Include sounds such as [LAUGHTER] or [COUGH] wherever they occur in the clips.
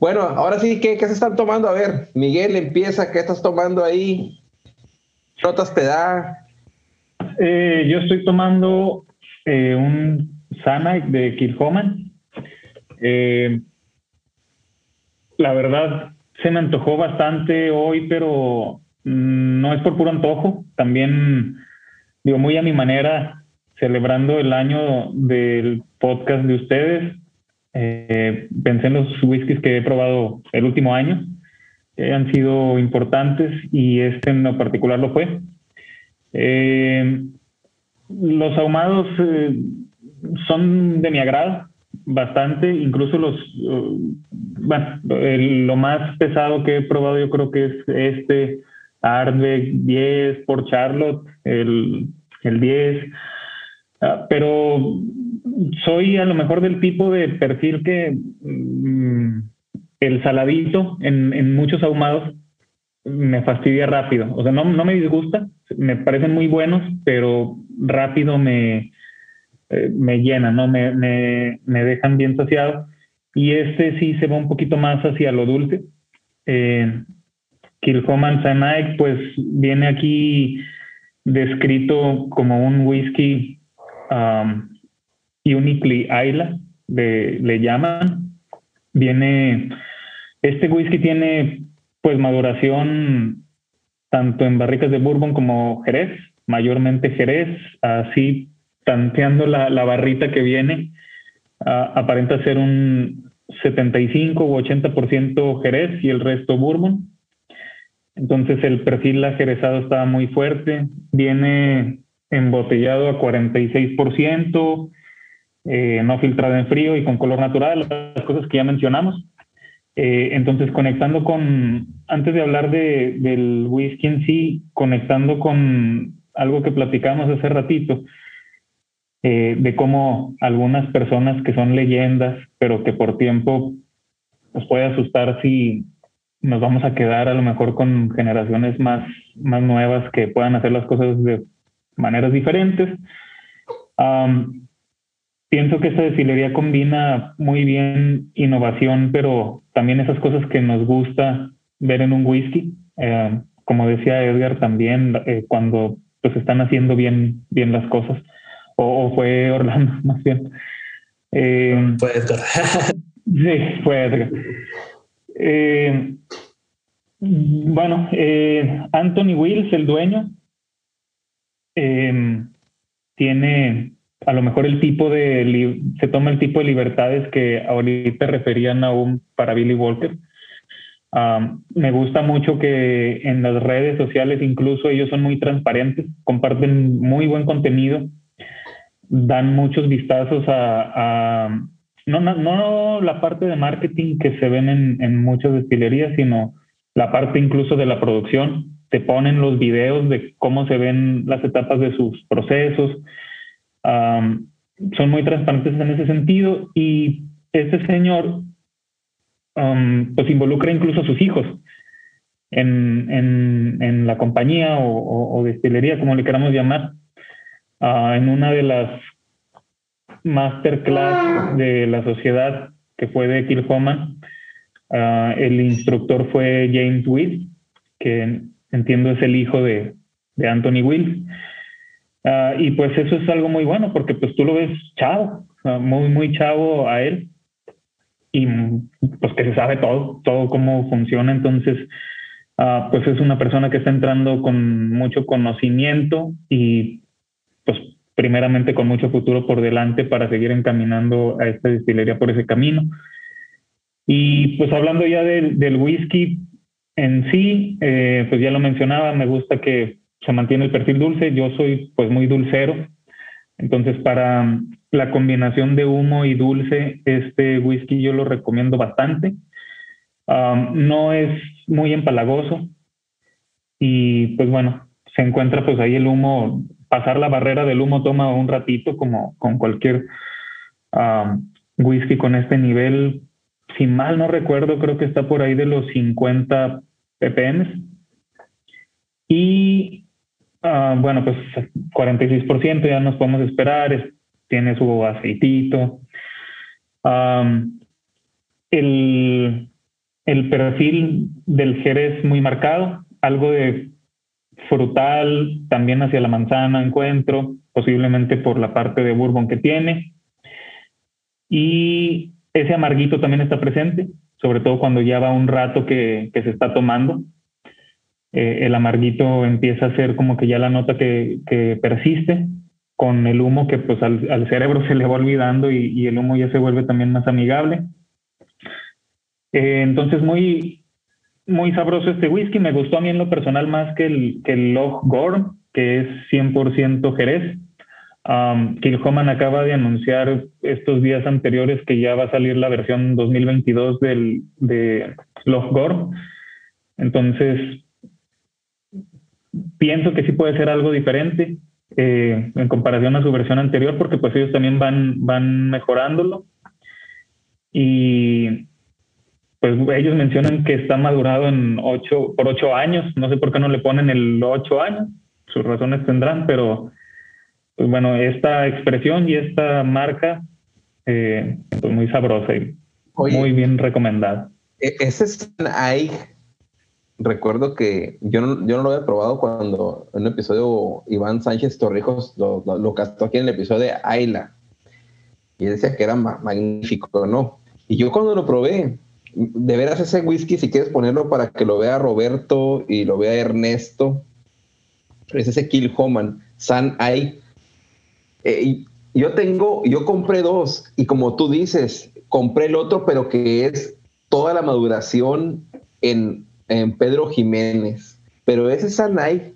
Bueno, ahora sí, ¿qué, ¿qué, se están tomando? A ver, Miguel empieza, ¿qué estás tomando ahí? ¿Notas te da? Eh, yo estoy tomando eh, un Sanac de Kilhoman. Eh, la verdad, se me antojó bastante hoy, pero no es por puro antojo. También, digo, muy a mi manera, celebrando el año del podcast de ustedes. Eh, pensé en los whiskies que he probado el último año, que han sido importantes y este en lo particular lo fue. Eh, los ahumados eh, son de mi agrado bastante, incluso los, bueno, lo más pesado que he probado yo creo que es este Ardbeg 10 por Charlotte, el, el 10. Ah, pero soy a lo mejor del tipo de perfil que mm, el saladito en, muchos ahumados me fastidia rápido. O sea, no, me disgusta, me parecen muy buenos, pero rápido me, eh, me llenan, ¿no? Me, me, dejan bien saciado. Y este sí se va un poquito más hacia lo dulce. Eh, Kilhoman Sanaik, pues viene aquí descrito como un whisky uniquely Isla, le llaman. Viene, este whisky tiene pues maduración tanto en barricas de bourbon como jerez, mayormente jerez, así tanteando la, barrita que viene, aparenta ser un 75 u 80% jerez y el resto bourbon. Entonces el perfil ajerezado está muy fuerte, viene embotellado a 46%, eh, no filtrado en frío y con color natural, las cosas que ya mencionamos. Eh, entonces, conectando con, antes de hablar de, del whisky en sí, conectando con algo que platicamos hace ratito, eh, de cómo algunas personas que son leyendas, pero que por tiempo nos puede asustar si nos vamos a quedar a lo mejor con generaciones más, más nuevas que puedan hacer las cosas de maneras diferentes. Pienso que esta destilería combina muy bien innovación, pero también esas cosas que nos gusta ver en un whisky. Eh, como decía Edgar también, eh, cuando pues están haciendo bien, bien las cosas. O, fue Orlando, [LAUGHS] más bien. Eh, fue Edgar. [LAUGHS] sí, fue Edgar. Bueno, Anthony Wills, el dueño, tiene a lo mejor el tipo de, se toma el tipo de libertades que ahorita referían aún para Billy Walker. me gusta mucho que en las redes sociales incluso ellos son muy transparentes, comparten muy buen contenido, dan muchos vistazos a, no, no, la parte de marketing que se ven en, en muchas destilerías, sino la parte incluso de la producción. Te ponen los videos de cómo se ven las etapas de sus procesos. Son muy transparentes en ese sentido y este señor pues involucra incluso a sus hijos en, en, la compañía o, destilería, como le queramos llamar, ah, en una de las masterclass de la sociedad que fue de Kilhoman, Ah, el instructor fue James Will, que entiendo es el hijo de, Anthony Will. Ah, y pues eso es algo muy bueno porque pues tú lo ves chavo, muy, muy chavo a él. Y pues que se sabe todo, todo cómo funciona. Entonces, ah, pues es una persona que está entrando con mucho conocimiento y pues primeramente con mucho futuro por delante para seguir encaminando a esta destilería por ese camino. Y pues hablando ya del, whisky en sí, eh, pues ya lo mencionaba, me gusta que se mantiene el perfil dulce, yo soy pues muy dulcero, entonces para la combinación de humo y dulce, este whisky yo lo recomiendo bastante. no es muy empalagoso y pues bueno, se encuentra pues ahí el humo, pasar la barrera del humo toma un ratito como con cualquier whisky con este nivel, si mal no recuerdo, creo que está por ahí de los 50 ppm. Y ah, bueno, pues 46% ya nos podemos esperar, tiene su aceitito. el, el perfil del jerez muy marcado, algo de frutal, también hacia la manzana encuentro, posiblemente por la parte de bourbon que tiene. Y ese amarguito también está presente, sobre todo cuando ya va un rato que, se está tomando. Eh, el amarguito empieza a ser como que ya la nota que, persiste con el humo que pues al, cerebro se le va olvidando y, el humo ya se vuelve también más amigable. Eh, entonces muy, muy sabroso este whisky. Me gustó a mí en lo personal más que el, que el que es 100% Jerez. Um, Kilhoman acaba de anunciar estos días anteriores que ya va a salir la versión 2022 del, de Log. Entonces, pienso que sí puede ser algo diferente eh, en comparación a su versión anterior, porque pues ellos también van, van mejorándolo. Y pues ellos mencionan que está madurado en ocho, por ocho años. No sé por qué no le ponen el ocho años. Sus razones tendrán, pero pues bueno, esta expresión y esta marca, eh, pues muy sabrosa y muy bien recomendada. E, ese es ahí. Recuerdo que yo no, yo no lo había probado cuando en un episodio Iván Sánchez Torrijos lo, castó aquí en el episodio de Ayla. Y decía que era magnífico, ¿no? Y yo cuando lo probé, de veras ese whisky, si quieres ponerlo para que lo vea Roberto y lo vea Ernesto, es ese Kill Homan, San Ai. Eh, yo tengo, yo compré dos y como tú dices, compré el otro, pero que es toda la maduración en, Pedro Jiménez. Pero ese San Ai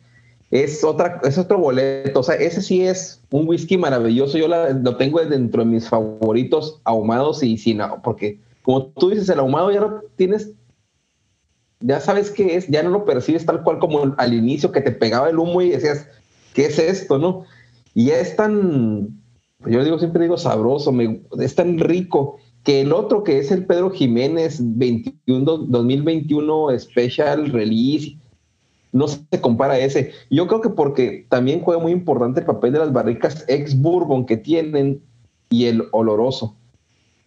es, otra, es otro boleto. O sea, ese sí es un whisky maravilloso. Yo lo tengo dentro de mis favoritos ahumados y sin, porque como tú dices, el ahumado ya lo tienes, ya sabes qué es, ya no lo percibes tal cual como al inicio que te pegaba el humo y decías, ¿qué es esto, no? Y es tan, yo digo, siempre digo sabroso, me, es tan rico que el otro que es el Pedro Jiménez 21, 2021 Special Release, no se compara a ese. Yo creo que porque también juega muy importante el papel de las barricas ex bourbon que tienen y el oloroso.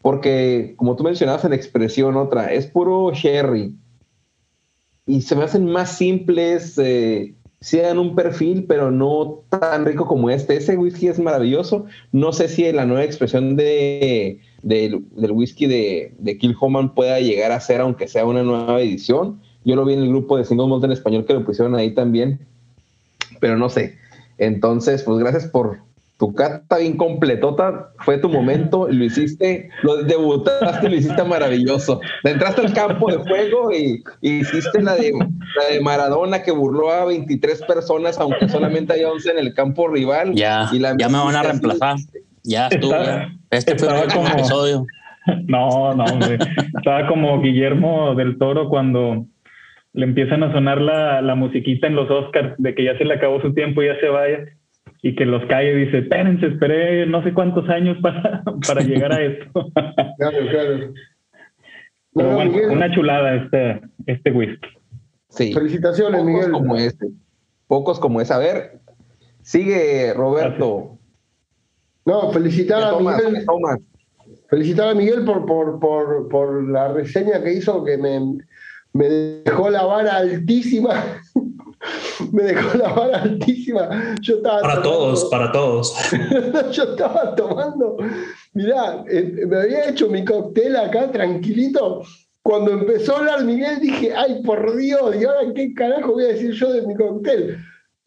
Porque, como tú mencionabas en expresión otra, es puro sherry. Y se me hacen más simples, eh, sean un perfil, pero no tan rico como este. Ese whisky es maravilloso. No sé si la nueva expresión de, del whisky de, de Kill Homan pueda llegar a ser, aunque sea una nueva edición. Yo lo vi en el grupo de Single Malt en español que lo pusieron ahí también. Pero no sé. Entonces, pues gracias por, tu cata bien completota, fue tu momento, lo hiciste, lo debutaste, lo hiciste maravilloso. Entraste al campo de juego y, hiciste la de, la de, Maradona que burló a 23 personas, aunque solamente hay 11 en el campo rival. Ya, ya me van a reemplazar. Ya estuvo. Este fue el como, episodio. [LAUGHS] No, no, hombre. Estaba como Guillermo del Toro cuando le empiezan a sonar la, la musiquita en los Oscars de que ya se le acabó su tiempo y ya se vaya y que los calle y dice, espérense, esperé no sé cuántos años para, [LAUGHS] para llegar a esto. [LAUGHS] claro, claro. Pero bueno, una chulada este, este whisky. Sí. Felicitaciones, Pocos Miguel. como este. Pocos como ese. A ver, sigue Roberto. No, felicitar a Miguel. Felicitar a Miguel por, por, por, por la reseña que hizo, que me, me dejó la vara altísima [LAUGHS] [LAUGHS] me dejó la vara altísima. Yo estaba para todos, para todos. [LAUGHS] yo estaba tomando, mirá, eh, me había hecho mi cóctel acá tranquilito. Cuando empezó a hablar Miguel dije, ay, por Dios, ¿y ahora qué carajo voy a decir yo de mi cóctel?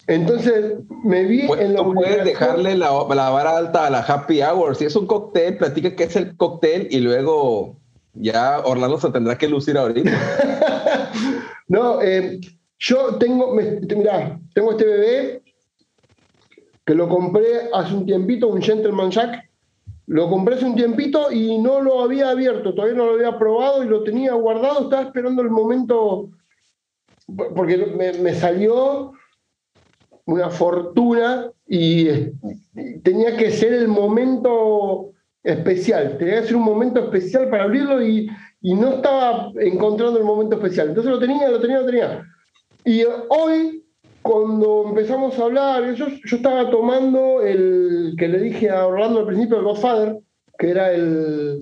Entonces me vi pues, en la Tú puedes dejarle la, la, vara alta a la happy hour. Si es un cóctel, platica qué es el cóctel y luego ya Orlando se tendrá que lucir ahorita. [LAUGHS] no, eh, yo tengo, mirá, tengo este bebé que lo compré hace un tiempito, un Gentleman Jack. Lo compré hace un tiempito y no lo había abierto, todavía no lo había probado y lo tenía guardado, estaba esperando el momento, porque me, salió una fortuna y tenía que ser el momento especial, tenía que ser un momento especial para abrirlo y, y no estaba encontrando el momento especial. Entonces lo tenía, lo tenía, lo tenía. Y hoy, cuando empezamos a hablar, yo, estaba tomando el que le dije a Orlando al principio, el Godfather, que era el,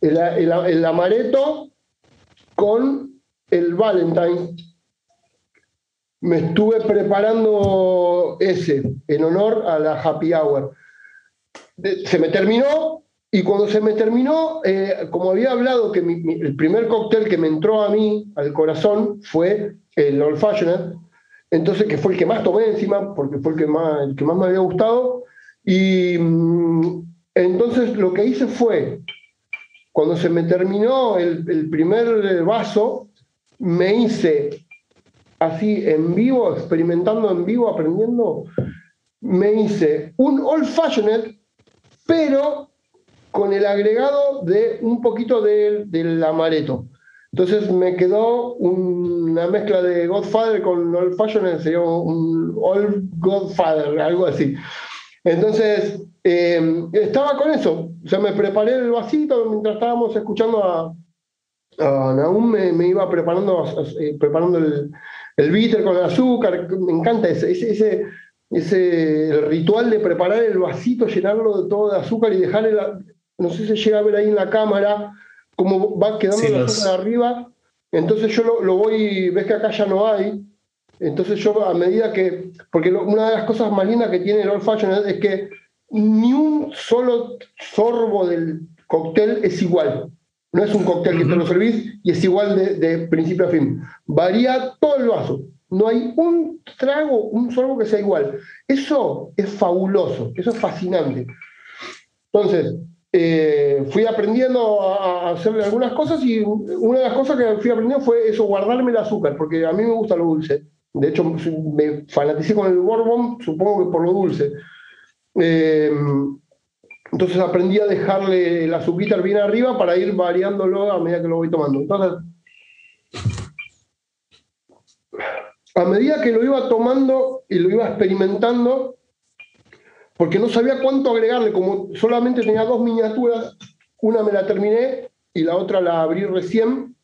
el, amareto con el Valentine. Me estuve preparando ese en honor a la Happy Hour. Se me terminó y cuando se me terminó, eh, como había hablado que el primer cóctel que me entró a mí al corazón fue el Old Fashioned, entonces que fue el que más tomé encima, porque fue el que más, el que más me había gustado. Y mm, entonces lo que hice fue, cuando se me terminó el, primer vaso, me hice así en vivo, experimentando en vivo, aprendiendo, me hice un old fashioned, pero con el agregado de un poquito del amareto. Entonces me quedó una mezcla de Godfather con Old Fashioned, sería un Old Godfather, algo así. Entonces, eh, estaba con eso. O sea, me preparé el vasito mientras estábamos escuchando a, a me, iba preparando, eh, preparando el, el bitter con el azúcar. Me encanta ese, ese, ese, ritual de preparar el vasito, llenarlo de todo de azúcar y dejarle la. No sé si se llega a ver ahí en la cámara cómo va quedando la zona de arriba. Entonces yo lo, voy, ves que acá ya no hay. Entonces yo a medida que, porque una de las cosas más lindas que tiene el Old Fashion es que ni un solo sorbo del cóctel es igual. No es un cóctel que te lo servís y es igual de, de, principio a fin. Varía todo el vaso. No hay un trago, un sorbo que sea igual. Eso es fabuloso, eso es fascinante. Entonces, eh, fui aprendiendo a, hacerle algunas cosas y una de las cosas que fui aprendiendo fue eso, guardarme el azúcar, porque a mí me gusta lo dulce. De hecho, me fanaticé con el Bourbon, supongo que por lo dulce. Eh, entonces aprendí a dejarle el azúcar bien arriba para ir variándolo a medida que lo voy tomando. Entonces, a medida que lo iba tomando y lo iba experimentando, porque no sabía cuánto agregarle, como solamente tenía dos miniaturas, una me la terminé y la otra la abrí recién.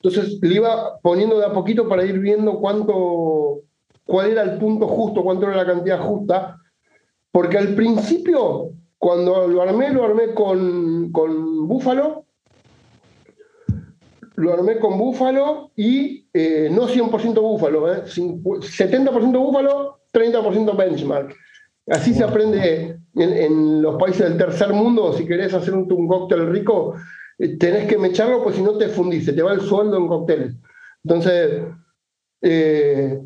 Entonces le iba poniendo de a poquito para ir viendo cuánto, cuál era el punto justo, cuánto era la cantidad justa. Porque al principio, cuando lo armé, lo armé con, con búfalo, lo armé con búfalo y eh, no 100% búfalo, eh, 70% búfalo, 30% benchmark. Así se aprende en, los países del tercer mundo, si querés hacer un, cóctel rico, eh, tenés que mecharlo, pues si no te fundís, te va el sueldo en cócteles. Entonces, eh,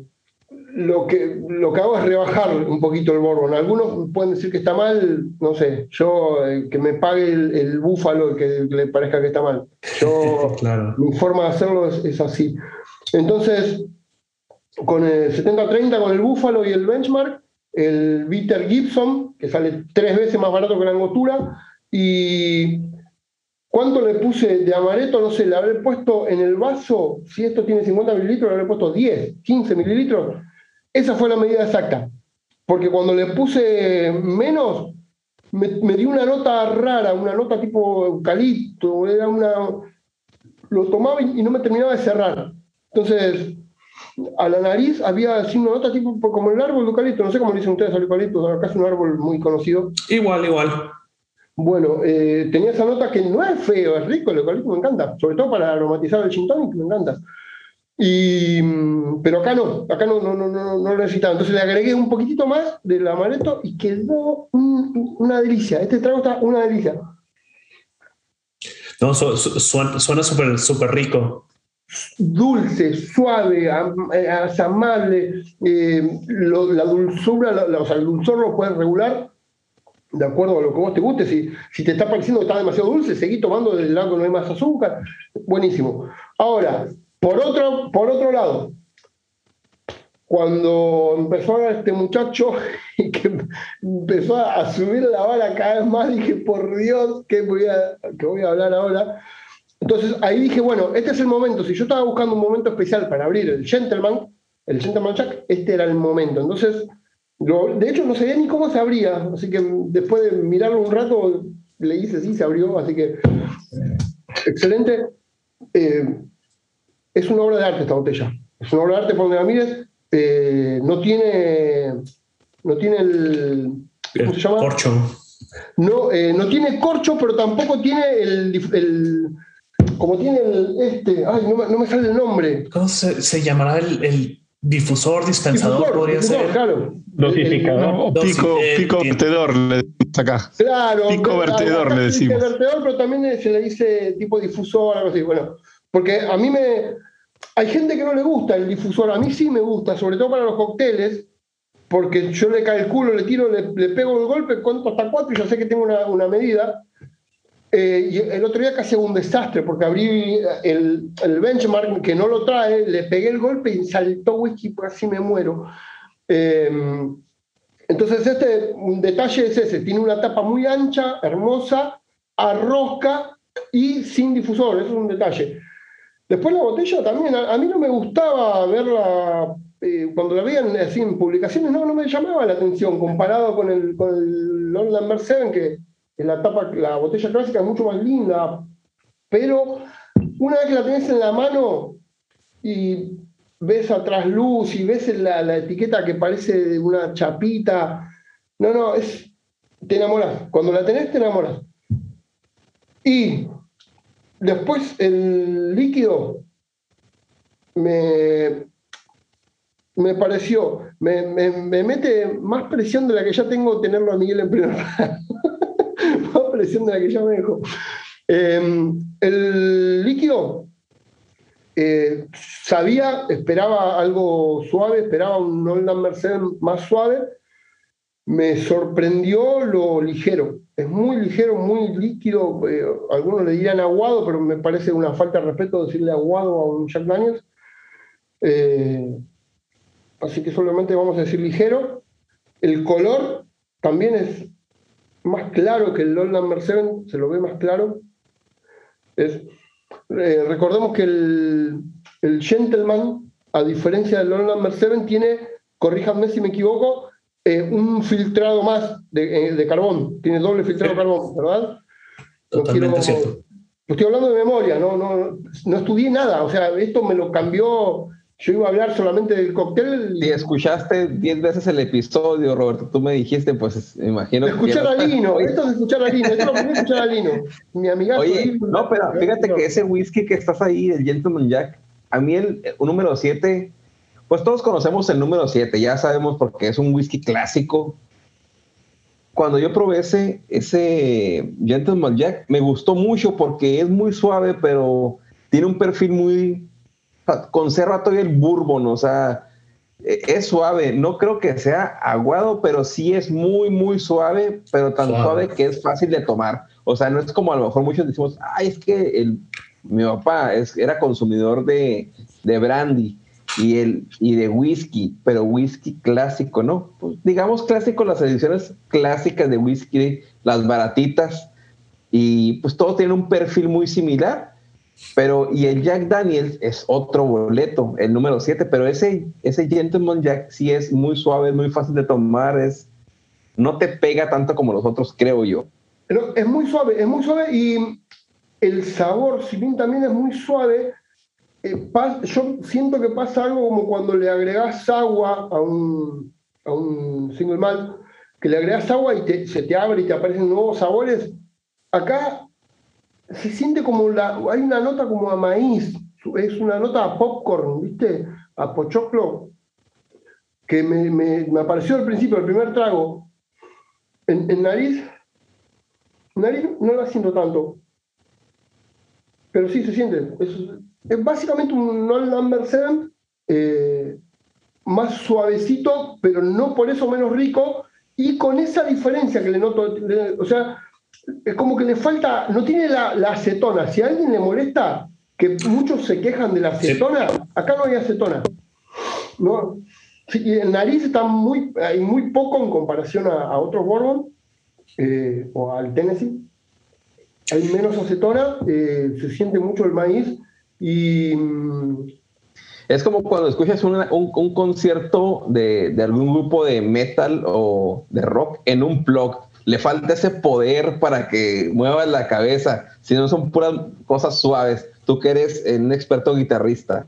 lo, que, lo que hago es rebajar un poquito el bourbon. Algunos pueden decir que está mal, no sé, yo eh, que me pague el, búfalo y que, le parezca que está mal. Yo, [LAUGHS] mi forma de hacerlo es, es así. Entonces, con el 70-30, con el búfalo y el benchmark, el Bitter Gibson, que sale tres veces más barato que la angostura, y ¿cuánto le puse de amareto? No sé, le habré puesto en el vaso, si esto tiene 50 mililitros, le habré puesto 10, 15 mililitros. Esa fue la medida exacta, porque cuando le puse menos, me, dio una nota rara, una nota tipo eucalipto, era una... Lo tomaba y no me terminaba de cerrar. Entonces, a la nariz había así una nota tipo como el árbol de eucalipto, no sé cómo le dicen ustedes al eucalipto, acá es un árbol muy conocido. Igual, igual. Bueno, eh, tenía esa nota que no es feo, es rico, el eucalipto me encanta, sobre todo para aromatizar el gin tonic, me encanta. Y, mm, pero acá no, acá no, no, no, no, lo necesitaba. Entonces le agregué un poquitito más del amaretto y quedó una delicia. Este trago está una delicia. No, suena súper súper rico dulce, suave, eh, amable, eh, la dulzura, o sea, el dulzor lo puedes regular de acuerdo a lo que vos te guste. Si, si te está pareciendo que está demasiado dulce, seguí tomando del lado que no hay más azúcar. Buenísimo. Ahora, por otro, por otro lado, cuando empezó a este muchacho [LAUGHS] y que empezó a subir la vara cada vez más, dije, por Dios, ¿qué voy a, qué voy a hablar ahora? Entonces ahí dije, bueno, este es el momento. Si yo estaba buscando un momento especial para abrir el Gentleman, el Gentleman Jack, este era el momento. Entonces, de hecho, no sabía ni cómo se abría. Así que después de mirarlo un rato, le hice sí, se abrió. Así que, excelente. Eh, es una obra de arte esta botella. Es una obra de arte por donde la mires. Eh, no tiene. No tiene el. ¿Cómo se llama? Corcho. No, eh, no tiene corcho, pero tampoco tiene el como tiene el, este, ay, no, me sale el nombre. ¿Cómo se, llamará el, difusor, dispensador? podría ser. Claro. Dosificador. pico, pico vertedor, le decimos acá. Claro. Pico vertedor, le decimos. vertedor, pero también se le dice tipo difusor, algo así. Bueno, porque a mí me. Hay gente que no le gusta el difusor, a mí sí me gusta, sobre todo para los cócteles, porque yo le calculo, le tiro, le, le pego el golpe, cuento hasta cuatro y ya sé que tengo una, una medida eh, el otro día casi un desastre porque abrí el, el, benchmark que no lo trae, le pegué el golpe y saltó whisky, pues así me muero. Em, entonces este detalle es ese, tiene una tapa muy ancha, hermosa, arrosca y sin difusor, eso es un detalle. Después la botella también, a, mí no me gustaba verla, eh, cuando la veían así en publicaciones, no, no me llamaba la atención comparado con el, con el Lord Lambert 7 que la tapa, la botella clásica es mucho más linda, pero una vez que la tenés en la mano y ves atrás luz y ves la, la etiqueta que parece de una chapita, no, no, es, te enamoras. Cuando la tenés, te enamoras. Y después el líquido me, me pareció, me, me, mete más presión de la que ya tengo tenerlo a Miguel en primer más [LAUGHS] presión de la que ya me dejó. Em, el líquido eh, sabía, esperaba algo suave, esperaba un Holland Mercedes más suave. Me sorprendió lo ligero. Es muy ligero, muy líquido. Eh, algunos le dirían aguado, pero me parece una falta de respeto decirle aguado a un Jack Daniels. Eh, así que solamente vamos a decir ligero. El color también es más claro que el Lord Number 7, se lo ve más claro. Es, eh, recordemos que el, el, Gentleman, a diferencia del Lord Number 7, tiene, corríjanme si me equivoco, eh, un filtrado más de, eh, de, carbón. Tiene doble filtrado de carbón, ¿verdad? Totalmente cierto. Estoy hablando de memoria, no, no, no estudié nada. O sea, esto me lo cambió yo iba a hablar solamente del cóctel. Y escuchaste diez veces el episodio, Roberto. Tú me dijiste, pues me imagino. Escuchar a Lino, [LAUGHS] esto es escuchar a Lino, esto es que escuchar a Lino. Mi amiga. Oye, no, pero fíjate que ese whisky que estás ahí, el Gentleman Jack, a mí el, número 7, pues todos conocemos el número 7, ya sabemos porque es un whisky clásico. Cuando yo probé ese, ese Gentleman Jack, me gustó mucho porque es muy suave, pero tiene un perfil muy conserva todavía el bourbon, o sea, e, es suave. No creo que sea aguado, pero sí es muy, muy suave, pero tan suave, que es fácil de tomar. O sea, no es como a lo mejor muchos decimos, ay, es que el, mi papá es, era consumidor de, de brandy y, el, y de whisky, pero whisky clásico, ¿no? Pues, digamos clásico, las ediciones clásicas de whisky, las baratitas, y pues todo tiene un perfil muy similar pero, y el Jack Daniels es otro boleto, el número 7, pero ese, ese Gentleman Jack sí es muy suave, muy fácil de tomar, es, no te pega tanto como los otros, creo yo. Pero es muy suave, es muy suave y el sabor, si bien también es muy suave, eh, yo siento que pasa algo como cuando le agregas agua a un, a un single malt, que le agregas agua y se te abre y te aparecen nuevos sabores. Acá se siente como la, hay una nota como a maíz, es una nota a popcorn, ¿viste? A pochoclo, que me, me, apareció al principio, el primer trago. En, nariz, nariz no la siento tanto, pero sí se siente. Es, básicamente un non number seven, eh, más suavecito, pero no por eso menos rico, y con esa diferencia que le noto, o sea, es como que le falta, no tiene la, acetona. Si a alguien le molesta, que muchos se quejan de la acetona, acá no hay acetona. ¿no? Sí, el nariz está muy, hay muy poco en comparación a, otros Bourbon eh, o al Tennessee. Hay menos acetona, eh, se siente mucho el maíz y. Mm, es como cuando escuchas un, un, concierto de, de, algún grupo de metal o de rock en un blog le falta ese poder para que mueva la cabeza, si no son puras cosas suaves. Tú que eres un experto guitarrista.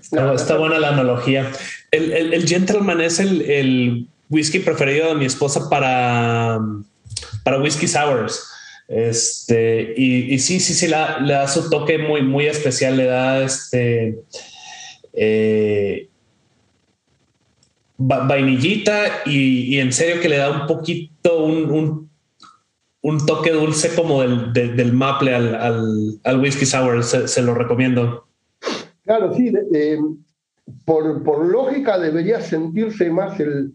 Está, buena la analogía. El, Gentleman es el, whisky preferido de mi esposa para, para whisky sours. Este, y, sí, sí, sí, le da su toque muy, muy especial, le da este eh, vainillita y, en serio que le da un poquito un, un, toque dulce como del, del, maple al, al, whisky sour. Se, lo recomiendo. Claro, sí. por, por, lógica debería sentirse más el,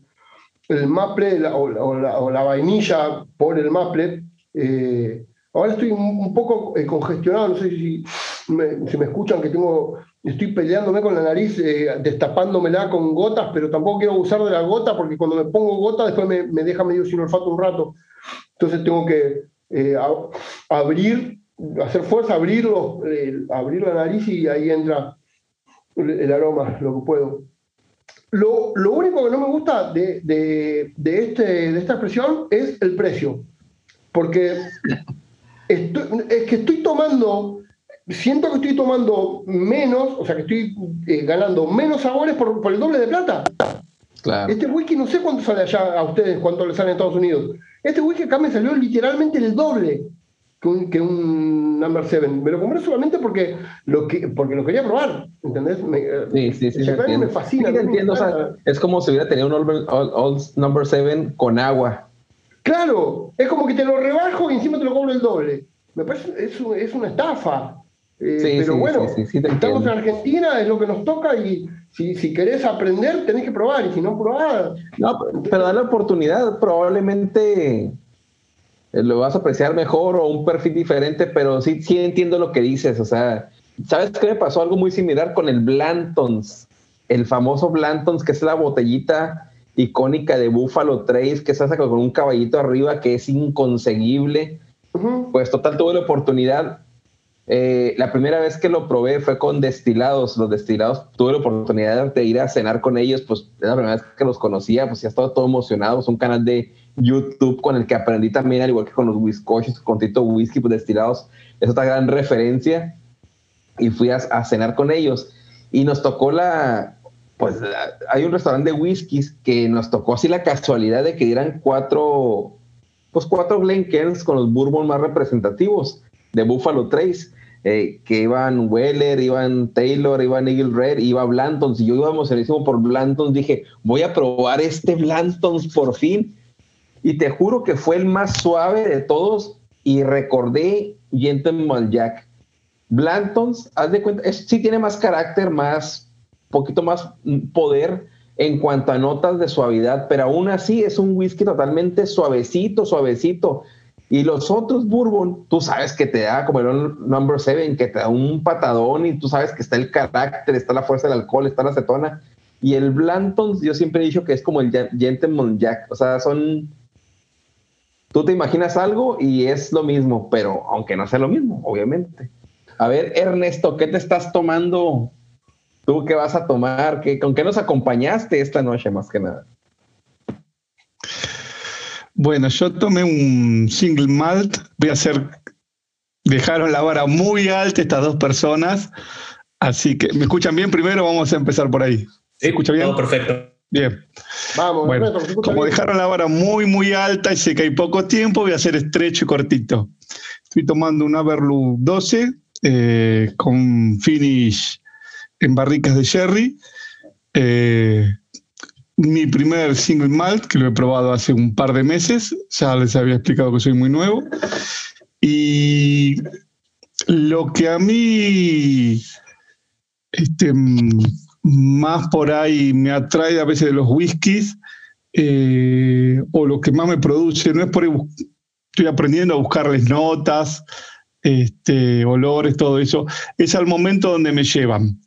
el maple o, la, vainilla por el maple. Eh, ahora estoy un, poco eh, congestionado, no sé si me, si me escuchan que tengo estoy peleándome con la nariz, eh, destapándomela con gotas, pero tampoco quiero usar de la gota porque cuando me pongo gota después me, deja medio sin olfato un rato. Entonces tengo que eh, abrir, hacer fuerza, abrirlo, abrir la nariz y ahí entra el, aroma, lo que puedo. Lo, lo, único que no me gusta de, de, de, este, de esta expresión es el precio, porque es que estoy tomando siento que estoy tomando menos, o sea, que estoy eh, ganando menos sabores por, el doble de plata. Claro. Este whisky no sé cuánto sale allá a ustedes, cuánto le sale en Estados Unidos. Este whisky acá me salió literalmente el doble que un, que un Number 7. Me lo compré solamente porque lo, que, porque lo quería probar, ¿entendés? Me, sí, sí, sí. Me, fascina. entiendo, o sea, es como si hubiera tenido un Old, Number 7 con agua. Claro, es como que te lo rebajo y encima te lo cobro el doble. Me parece, es, es una estafa. Eh, pero bueno, estamos en Argentina, es lo que nos toca y si, si, querés aprender tenés que probar y si no probás... No, pero da la oportunidad, probablemente eh, lo vas a apreciar mejor o un perfil diferente, pero sí, sí entiendo lo que dices, o sea, ¿sabes qué me pasó? Algo muy similar con el Blantons, el famoso Blantons, que es la botellita icónica de Buffalo Trace, que se hace con un caballito arriba que es inconseguible. Pues total, tuve la oportunidad eh, la primera vez que lo probé fue con destilados. Los destilados tuve la oportunidad de ir a cenar con ellos, pues es la primera vez que los conocía, pues ya estaba todo emocionado. Es un canal de YouTube con el que aprendí también, al igual que con los whiskoches, con Tito Whisky, pues destilados, es otra gran referencia. Y fui a, cenar con ellos. Y nos tocó la, pues hay un restaurante de whiskies que nos tocó así la casualidad de que dieran cuatro, pues cuatro Glencairns con los bourbon más representativos de Buffalo Trace. Eh, que iban Weller, iban Taylor, iban Eagle Red, iba Blantons, y yo iba emocionadísimo por Blantons, dije, voy a probar este Blantons por fin, y te juro que fue el más suave de todos, y recordé Gentleman Jack. Blantons, haz de cuenta, sí tiene más carácter, más, poquito más poder en cuanto a notas de suavidad, pero aún así es un whisky totalmente suavecito, suavecito. Y los otros bourbon, tú sabes que te da como el number seven, que te da un patadón y tú sabes que está el carácter, está la fuerza del alcohol, está la acetona. Y el Blanton, yo siempre he dicho que es como el Gentleman Jack. O sea, son. Tú te imaginas algo y es lo mismo, pero aunque no sea lo mismo, obviamente. A ver, Ernesto, ¿qué te estás tomando? ¿Tú qué vas a tomar? ¿Qué, ¿Con qué nos acompañaste esta noche más que nada? Bueno, yo tomé un single malt. Voy a hacer. Dejaron la vara muy alta estas dos personas. Así que, ¿me escuchan bien? Primero vamos a empezar por ahí. ¿Se escucha bien? Todo perfecto. Bien. Vamos, bueno, como dejaron la vara muy, muy alta y sé que hay poco tiempo, voy a hacer estrecho y cortito. Estoy tomando un Averlu 12 eh, con finish en barricas de sherry. Eh, mi primer single malt, que lo he probado hace un par de meses, ya les había explicado que soy muy nuevo. Y lo que a mí este, más por ahí me atrae a veces de los whiskies, eh, o lo que más me produce, no es por estoy aprendiendo a buscarles notas, este, olores, todo eso, es al momento donde me llevan.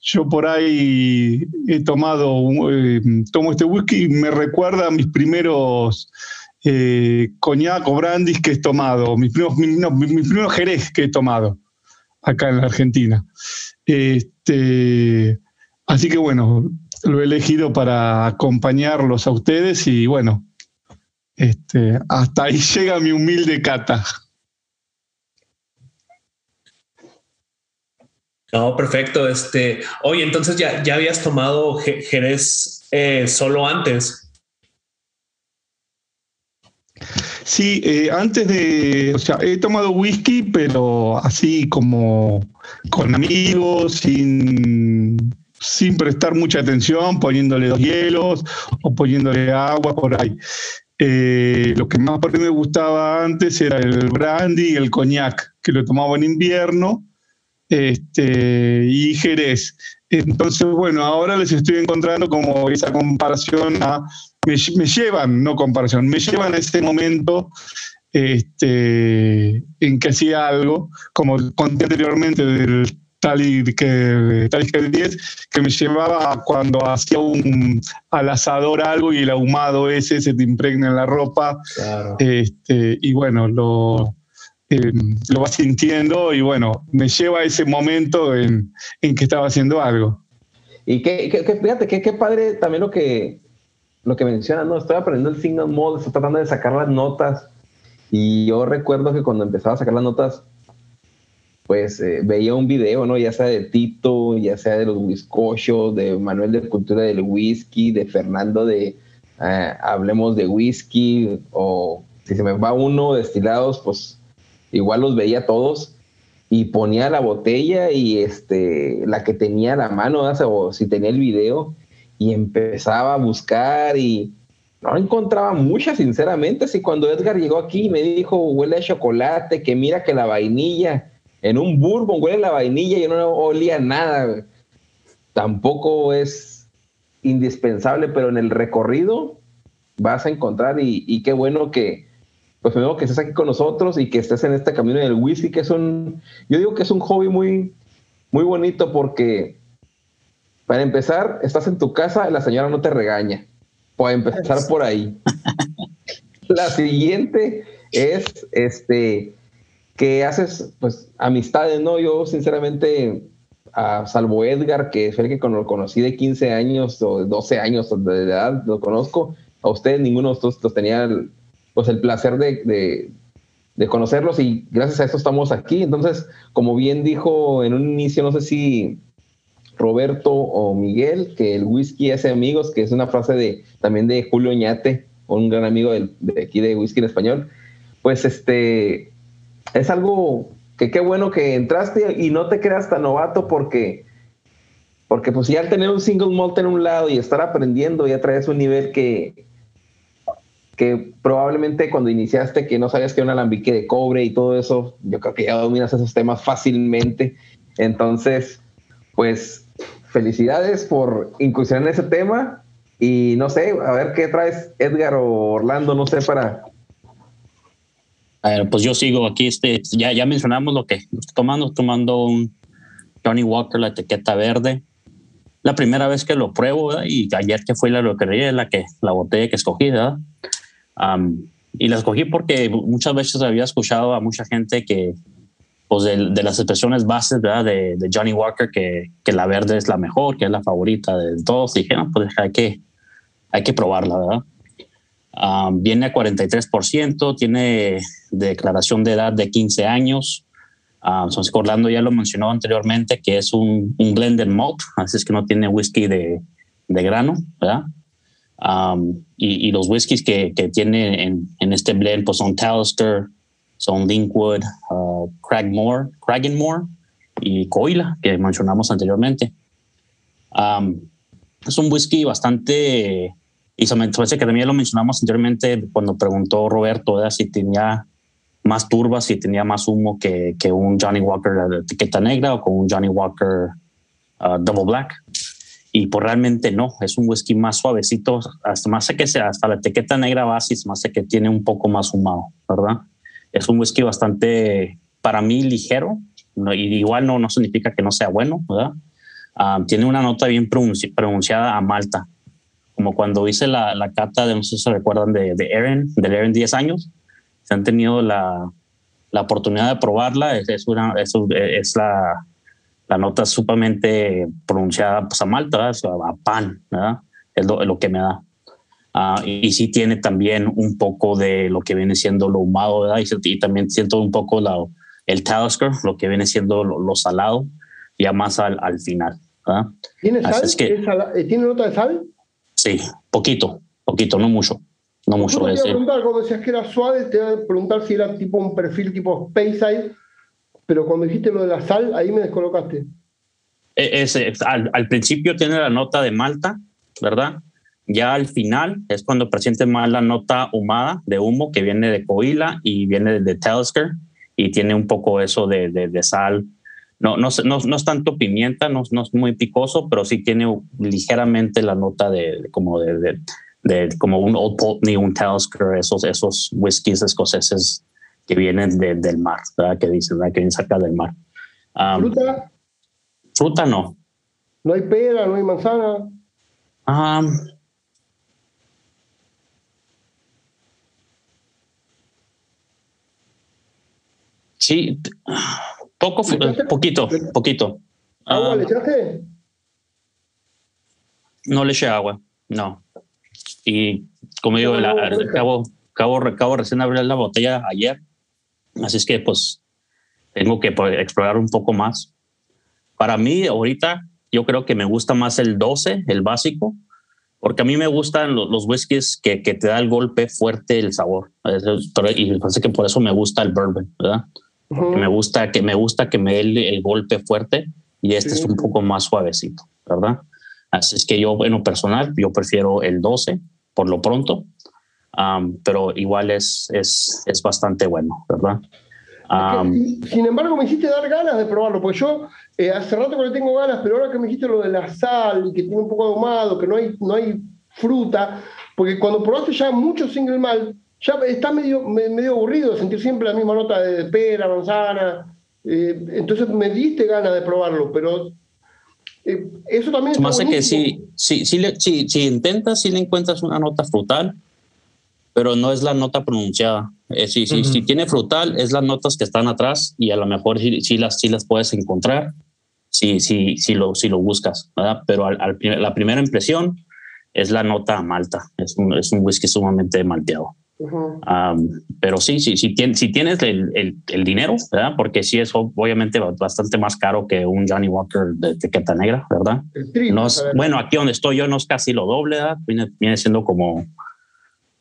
Yo por ahí he tomado, eh, tomo este whisky y me recuerda a mis primeros eh, coñac o brandis que he tomado, mis primeros, mis, primeros jerez que he tomado acá en la Argentina. Este, así que bueno, lo he elegido para acompañarlos a ustedes y bueno, este, hasta ahí [LAUGHS] llega mi humilde cata. No, perfecto. Este, oye, entonces ya, ya habías tomado Jerez eh, solo antes. Sí, eh, antes de, o sea, he tomado whisky, pero así como con amigos, sin, sin prestar mucha atención, poniéndole dos hielos o poniéndole agua por ahí. Eh, lo que más por mí me gustaba antes era el brandy y el coñac, que lo tomaba en invierno, este, y Jerez. Entonces, bueno, ahora les estoy encontrando como esa comparación a, me, llevan, no comparación, me llevan a ese momento este, en que hacía algo, como conté anteriormente del Tali que, 10, que me llevaba cuando hacía un al asador algo y el ahumado ese se te impregna en la ropa. Este, y bueno, lo, eh, lo vas [LAUGHS] sintiendo y bueno, me lleva a ese momento en, en que estaba haciendo algo. Y que, fíjate, que qué padre también lo que, lo que menciona, ¿no? Estoy aprendiendo el signal mode, estoy tratando de sacar las notas. Y yo recuerdo que cuando empezaba a sacar las notas, pues eh, veía un video, ¿no? Ya sea de Tito, ya sea de los Whiskochos, de Manuel de Cultura del Whisky, de Fernando de eh, Hablemos de Whisky, o si se me va uno destilados, pues igual los veía todos y ponía la botella y este, la que tenía a la mano, o si tenía el video, y empezaba a buscar y no encontraba muchas, sinceramente. Así cuando Edgar llegó aquí y me dijo, huele a chocolate, que mira que la vainilla, en un bourbon huele la vainilla, yo no olía nada. Tampoco es indispensable, pero en el recorrido vas a encontrar y qué bueno que, pues primero que estés aquí con nosotros y que estés en este camino del whisky, que es un, yo digo que es un hobby muy, muy bonito porque, para empezar, estás en tu casa y la señora no te regaña. Puede empezar por ahí. [LAUGHS] la siguiente es, este, que haces, pues, amistades, ¿no? Yo, sinceramente, a salvo Edgar, que es el que lo conocí de 15 años o 12 años de edad, lo conozco, a ustedes ninguno de nosotros tenía pues el placer de, conocerlos y gracias a esto estamos aquí. Entonces, como bien dijo en un inicio, no sé si Roberto o Miguel, que el whisky hace amigos, que es una frase de también de Julio Ñate, un gran amigo de aquí de Whisky en Español, pues este es algo que qué bueno que entraste y no te creas tan novato porque porque pues ya al tener un single malt en un lado y estar aprendiendo ya traes un nivel que, que probablemente cuando iniciaste que no sabías que era un alambique de cobre y todo eso, yo creo que ya dominas esos temas fácilmente. Entonces, pues felicidades por incursionar en ese tema y no sé, a ver qué traes Edgar o Orlando, no sé, para... A ver, pues yo sigo aquí, este, ya, ya mencionamos lo que estoy tomando, tomando un Johnny Walker, la etiqueta verde. La primera vez que lo pruebo, y ayer que fue la lotería, la que la botella que escogí, ¿verdad? Y la escogí porque muchas veces había escuchado a mucha gente que, pues de, las expresiones bases ¿verdad? De, de, Johnny Walker, que, que, la verde es la mejor, que es la favorita de todos. Y dije, no, pues hay que, hay que probarla, ¿verdad? viene a 43%, tiene declaración de edad de 15 años. Um, Orlando ya lo mencionó anteriormente, que es un, un blended malt, así es que no tiene whisky de, de grano, ¿verdad? Y, los whiskies que, que tiene en, en, este blend pues son Talister, son Linkwood, uh, Cragmore, y Coila, que mencionamos anteriormente. es un whisky bastante, y se me parece que también lo mencionamos anteriormente cuando preguntó Roberto si tenía más turbas, si tenía más humo que, que un Johnny Walker de etiqueta negra o con un Johnny Walker uh, Double Black y pues realmente no, es un whisky más suavecito, hasta más que sea, hasta la etiqueta negra basis, más que tiene un poco más humado, ¿verdad? Es un whisky bastante, para mí, ligero, no, igual no, no significa que no sea bueno, ¿verdad? Ah, tiene una nota bien pronunciada a Malta, como cuando hice la, la cata de, no sé si se recuerdan, de, de Aaron, del Aaron 10 años, se han tenido la, la oportunidad de probarla, es, es, una, es, es la la nota es sumamente pronunciada pues, a malta, a pan, ¿verdad? Es lo, que me da. Uh, y, sí tiene también un poco de lo que viene siendo lo humado, ¿verdad? Y, también siento un poco la, el Talisker, lo que viene siendo lo, salado, ya más al, al final. ¿verdad? ¿Tiene sal? que, ¿Tiene nota de sal? Sí, poquito, poquito, no mucho. no mucho que decir. preguntar, cuando decías que era suave, te iba a preguntar si era tipo un perfil tipo Speyside, pero cuando dijiste lo de la sal, ahí me descolocaste. E, es, al, al, principio tiene la nota de malta, ¿verdad? Ya al final es cuando presiente más la nota humada de humo que viene de Coila y viene de Telsker y tiene un poco eso de, de, sal. No, no, no, no, es tanto pimienta, no, no, es muy picoso, pero sí tiene ligeramente la nota de, como de, de, como un Old Pulteney, un Telsker, esos, esos whiskies escoceses que vienen del mar, ¿verdad? que dicen ¿verdad? que vienen cerca del mar. ¿Fruta? Fruta no. ¿No hay pera, no hay manzana? Um, Sí, poco, poquito, poquito. ¿Agua le echaste? No le eché agua, no. Y como digo, acabo, acabo, recién abrir la botella ayer, así es que pues tengo que pues, explorar un poco más. Para mí, ahorita, yo creo que me gusta más el 12, el básico, porque a mí me gustan los, los whiskies que, que, te da el golpe fuerte el sabor. Y me parece que por eso me gusta el bourbon, ¿verdad? me gusta que me gusta que me dé el, golpe fuerte y este es un poco más suavecito, ¿verdad? Así es que yo, bueno, personal, yo prefiero el 12 por lo pronto, pero igual es, es, es, bastante bueno, ¿verdad? sin embargo, me hiciste dar ganas de probarlo, porque yo eh, hace rato que le tengo ganas, pero ahora que me dijiste lo de la sal y que tiene un poco ahumado, que no hay, no hay fruta, porque cuando probaste ya mucho single malt, ya está medio, medio aburrido sentir siempre la misma nota de pera, manzana. Eh, entonces me diste ganas de probarlo, pero eh, eso también es. Más que si, si, si, si, intentas, si le encuentras una nota frutal, pero no es la nota pronunciada. Eh, si, si, tiene frutal, es las notas que están atrás y a lo mejor sí, las, sí las puedes encontrar si, si, si, lo, si lo buscas, ¿verdad? Pero al, la primera impresión es la nota malta. Es un, es un whisky sumamente malteado pero sí, sí, sí, tienes, si tienes el, el, dinero, ¿verdad? Porque sí es obviamente bastante más caro que un Johnny Walker de etiqueta negra, ¿verdad? no bueno, aquí donde estoy yo no es casi lo doble, ¿verdad? Viene, viene siendo como,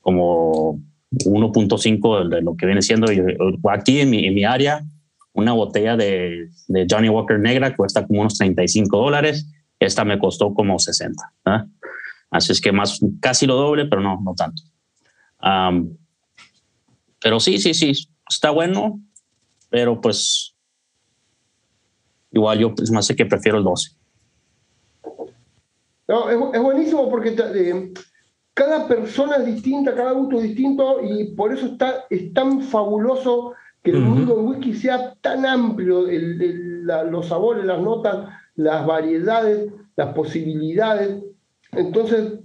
como 1.5 de lo que viene siendo. Aquí en mi, en mi área, una botella de, de, Johnny Walker negra cuesta como unos 35 dólares. Esta me costó como 60. ¿verdad? Así es que más, casi lo doble, pero no, no tanto pero sí, sí, sí, está bueno, pero pues igual yo pues, más sé que prefiero el 12. No, es, buenísimo porque eh, cada persona es distinta, cada gusto es distinto y por eso está, es tan fabuloso que el mundo del whisky sea tan amplio, los sabores, las notas, las variedades, las posibilidades. Entonces,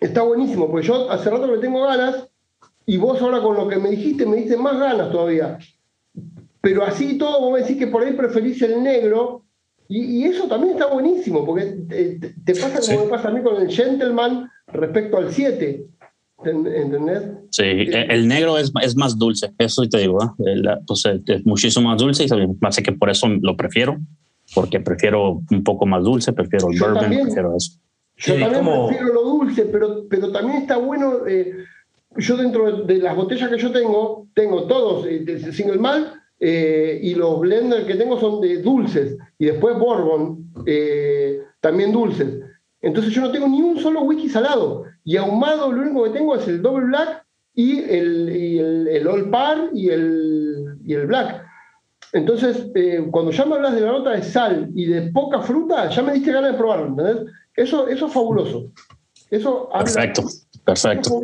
está buenísimo, porque yo hace rato que tengo ganas y vos ahora con lo que me dijiste me diste más ganas todavía. Pero así todo, vos me decís que por ahí preferís el negro y, eso también está buenísimo, porque te, pasa como me pasa a mí con el Gentleman respecto al 7. ¿Entendés? Sí, eh, el negro es, es más dulce, eso te digo, ¿eh? pues, es muchísimo más dulce y hace que por eso lo prefiero, porque prefiero un poco más dulce, prefiero el bourbon, prefiero eso. Yo también prefiero lo dulce, pero, pero también está bueno. Eh, yo dentro de las botellas que yo tengo, tengo todos eh, single malt eh, y los blenders que tengo son de dulces y después bourbon, también dulces. Entonces yo no tengo ni un solo whisky salado y ahumado lo único que tengo es el double black y el, y el, el old par y el, y el black. Entonces, cuando ya me hablas de la nota de sal y de poca fruta, ya me diste ganas de probarlo, ¿entendés? Eso, eso es fabuloso. Eso perfecto, perfecto.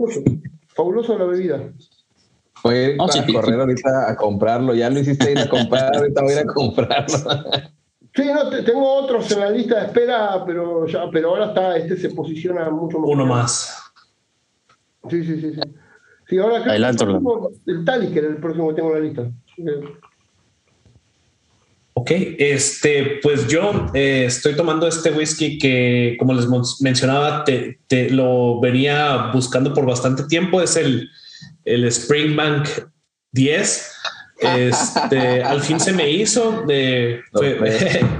fabuloso. la bebida. Voy a ir a correr ahorita a comprarlo. Ya lo hiciste ir a comprar, ahorita voy a ir a comprarlo. [LAUGHS] Sí, no, tengo otros en la lista de espera, pero ya, pero ahora está, este se posiciona mucho mejor. Uno más. Sí, sí, sí, sí. Sí, ahora creo Adelante, que el, el Talisker es el próximo que tengo en la lista. Ok, este, pues yo eh, estoy tomando este whisky que, como les mencionaba, te, lo venía buscando por bastante tiempo. Es el, el Springbank 10. Este, al fin se me hizo. De, [LAUGHS]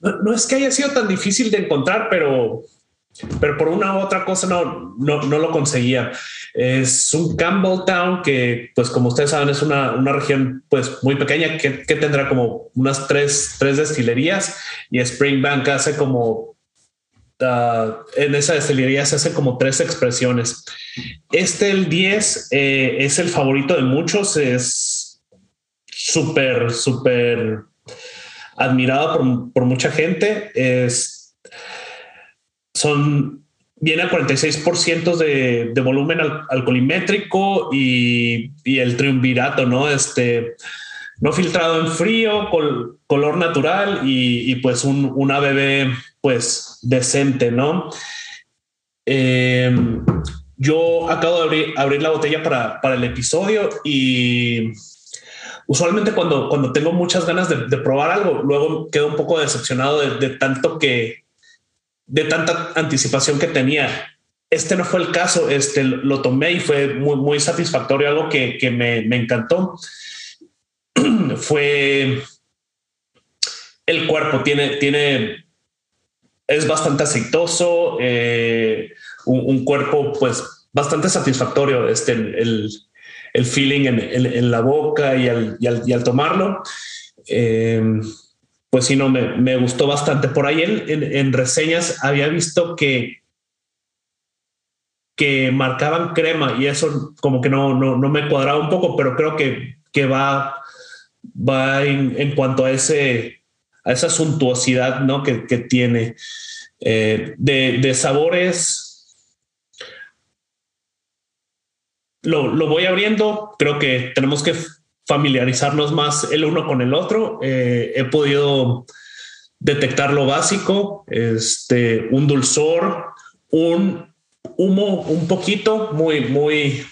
no, es que haya sido tan difícil de encontrar, pero pero por una u otra cosa no, no, no, lo conseguía. Es un Campbelltown que, pues como ustedes saben, es una, una región pues muy pequeña que, que, tendrá como unas tres, tres destilerías y Springbank hace como, uh, en esa destilería se hace como tres expresiones. Este, el 10, eh, es el favorito de muchos, es súper, súper admirado por, por mucha gente. Es son viene a 46% de, de volumen alcoholimétrico y, y, el triunvirato, ¿no? Este, no filtrado en frío, color natural y, pues un, una bebé pues decente, ¿no? Eh, yo acabo de abrir, abrir la botella para, para, el episodio y usualmente cuando, cuando tengo muchas ganas de, probar algo, luego quedo un poco decepcionado de, tanto que, de tanta anticipación que tenía. Este no fue el caso, este lo tomé y fue muy, muy satisfactorio, algo que, que me, me, encantó. [CLEARS THROAT] fue el cuerpo, tiene, tiene, es bastante aceitoso, eh, un, cuerpo pues bastante satisfactorio, este, el, el feeling en, en, la boca y al, y al, y al tomarlo. Eh, pues sí, no, me, me gustó bastante. Por ahí en, en, reseñas había visto que, que marcaban crema y eso como que no, no, no me cuadraba un poco, pero creo que, que va, va en, en, cuanto a, ese, a esa suntuosidad ¿no? que, que tiene. Eh, de, de, sabores, lo, lo voy abriendo. Creo que tenemos que familiarizarnos más el uno con el otro. Eh, he podido detectar lo básico, este, un dulzor, un humo un poquito, muy, muy,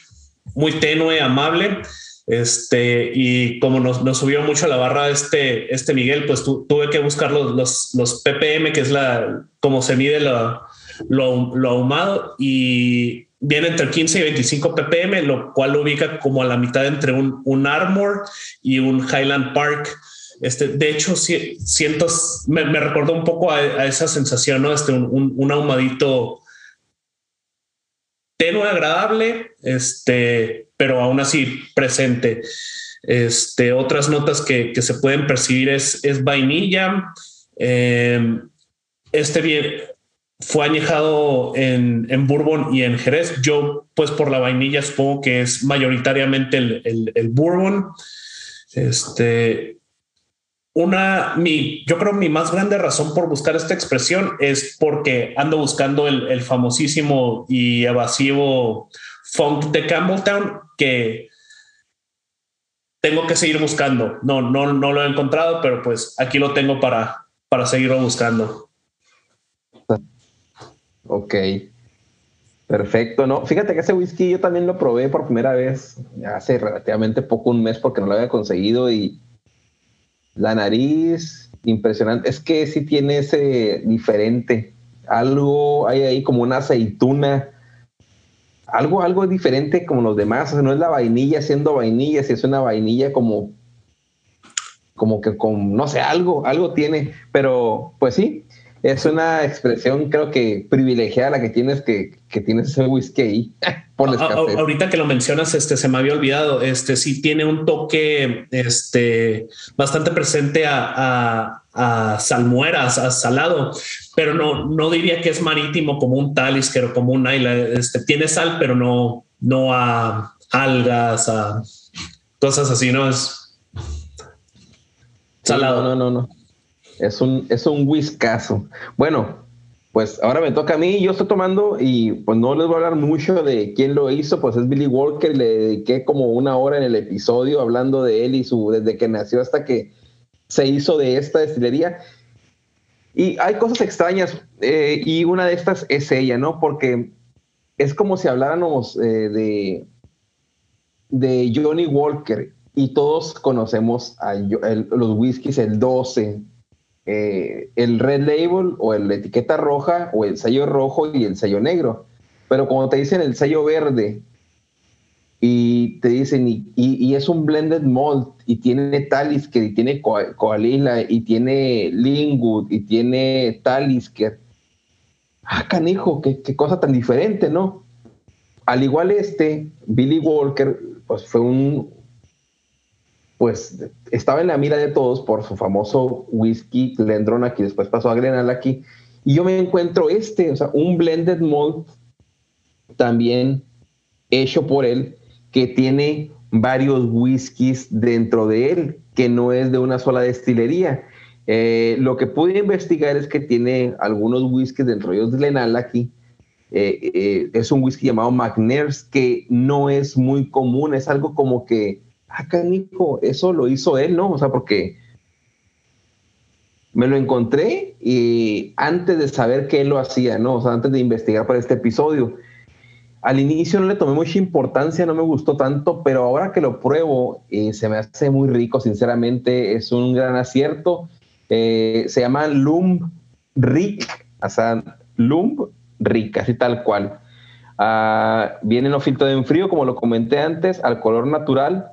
muy tenue, amable. Este, y como nos, nos, subió mucho a la barra este, este Miguel, pues tu, tuve que buscar los, los, los, ppm, que es la, como se mide lo, lo, lo ahumado, y viene entre 15 y 25 ppm, lo cual lo ubica como a la mitad entre un, un Armor y un Highland Park. Este, de hecho, siento, me, me recordó un poco a, a, esa sensación, ¿no? Este, un, un ahumadito tenue, agradable, este, pero aún así presente. Este, otras notas que, que se pueden percibir es, es vainilla. Eh, este bien, fue añejado en, en, Bourbon y en Jerez. Yo, pues por la vainilla, supongo que es mayoritariamente el, el, Bourbon. Este, una, mi, yo creo mi más grande razón por buscar esta expresión es porque ando buscando el, el famosísimo y evasivo funk de Campbelltown que tengo que seguir buscando. No, no, no lo he encontrado, pero pues aquí lo tengo para, para seguirlo buscando. Ok. Perfecto, ¿no? Fíjate que ese whisky yo también lo probé por primera vez hace relativamente poco, un mes, porque no lo había conseguido y la nariz, impresionante. Es que sí tiene ese diferente. Algo, hay ahí como una aceituna. Algo, algo diferente como los demás. No es la vainilla siendo vainilla, si es una vainilla como, como que con, no sé, algo, algo tiene. Pero pues sí, es una expresión creo que privilegiada la que tienes que, que tienes ese whisky ahí. [LAUGHS] ahorita que lo mencionas, este se me había olvidado. Este sí tiene un toque este, bastante presente a, a, a salmueras, a salado, pero no, no diría que es marítimo como un talisker o como un naila. Este, tiene sal, pero no, no a algas, a cosas así, no es salado. no, no, no. Es un, es un whiskazo. Bueno, pues ahora me toca a mí. Yo estoy tomando y pues no les voy a hablar mucho de quién lo hizo, pues es Billy Walker. Le dediqué como una hora en el episodio hablando de él y su, desde que nació hasta que se hizo de esta destilería. Y hay cosas extrañas eh, y una de estas es ella, ¿no? Porque es como si habláramos eh, de, de Johnny Walker y todos conocemos a, los whiskies, el 12, eh, el red label o la etiqueta roja o el sello rojo y el sello negro. Pero cuando te dicen el sello verde y te dicen, y, y, es un blended malt y tiene Talisker y tiene Coalila y tiene Lingwood y tiene Talisker, ah, canijo, qué, qué cosa tan diferente, ¿no? Al igual este, Billy Walker, pues fue un, pues estaba en la mira de todos por su famoso whisky Glendronach y después pasó a Glenallachie y yo me encuentro este, o sea, un blended malt también hecho por él que tiene varios whiskies dentro de él, que no es de una sola destilería. Eh, lo que pude investigar es que tiene algunos whiskies dentro de ellos Glenallachie. Eh, eh, es un whisky llamado McNair's que no es muy común, es algo como que, ah, Nico, eso lo hizo él, ¿no? O sea, porque me lo encontré y antes de saber que él lo hacía, ¿no? O sea, antes de investigar para este episodio. Al inicio no le tomé mucha importancia, no me gustó tanto, pero ahora que lo pruebo, eh, se me hace muy rico, sinceramente, es un gran acierto. Eh, se llama Lumb Rick, o sea, Lumb Rick, así tal cual. Uh, viene en filtro de frío, como lo comenté antes, al color natural,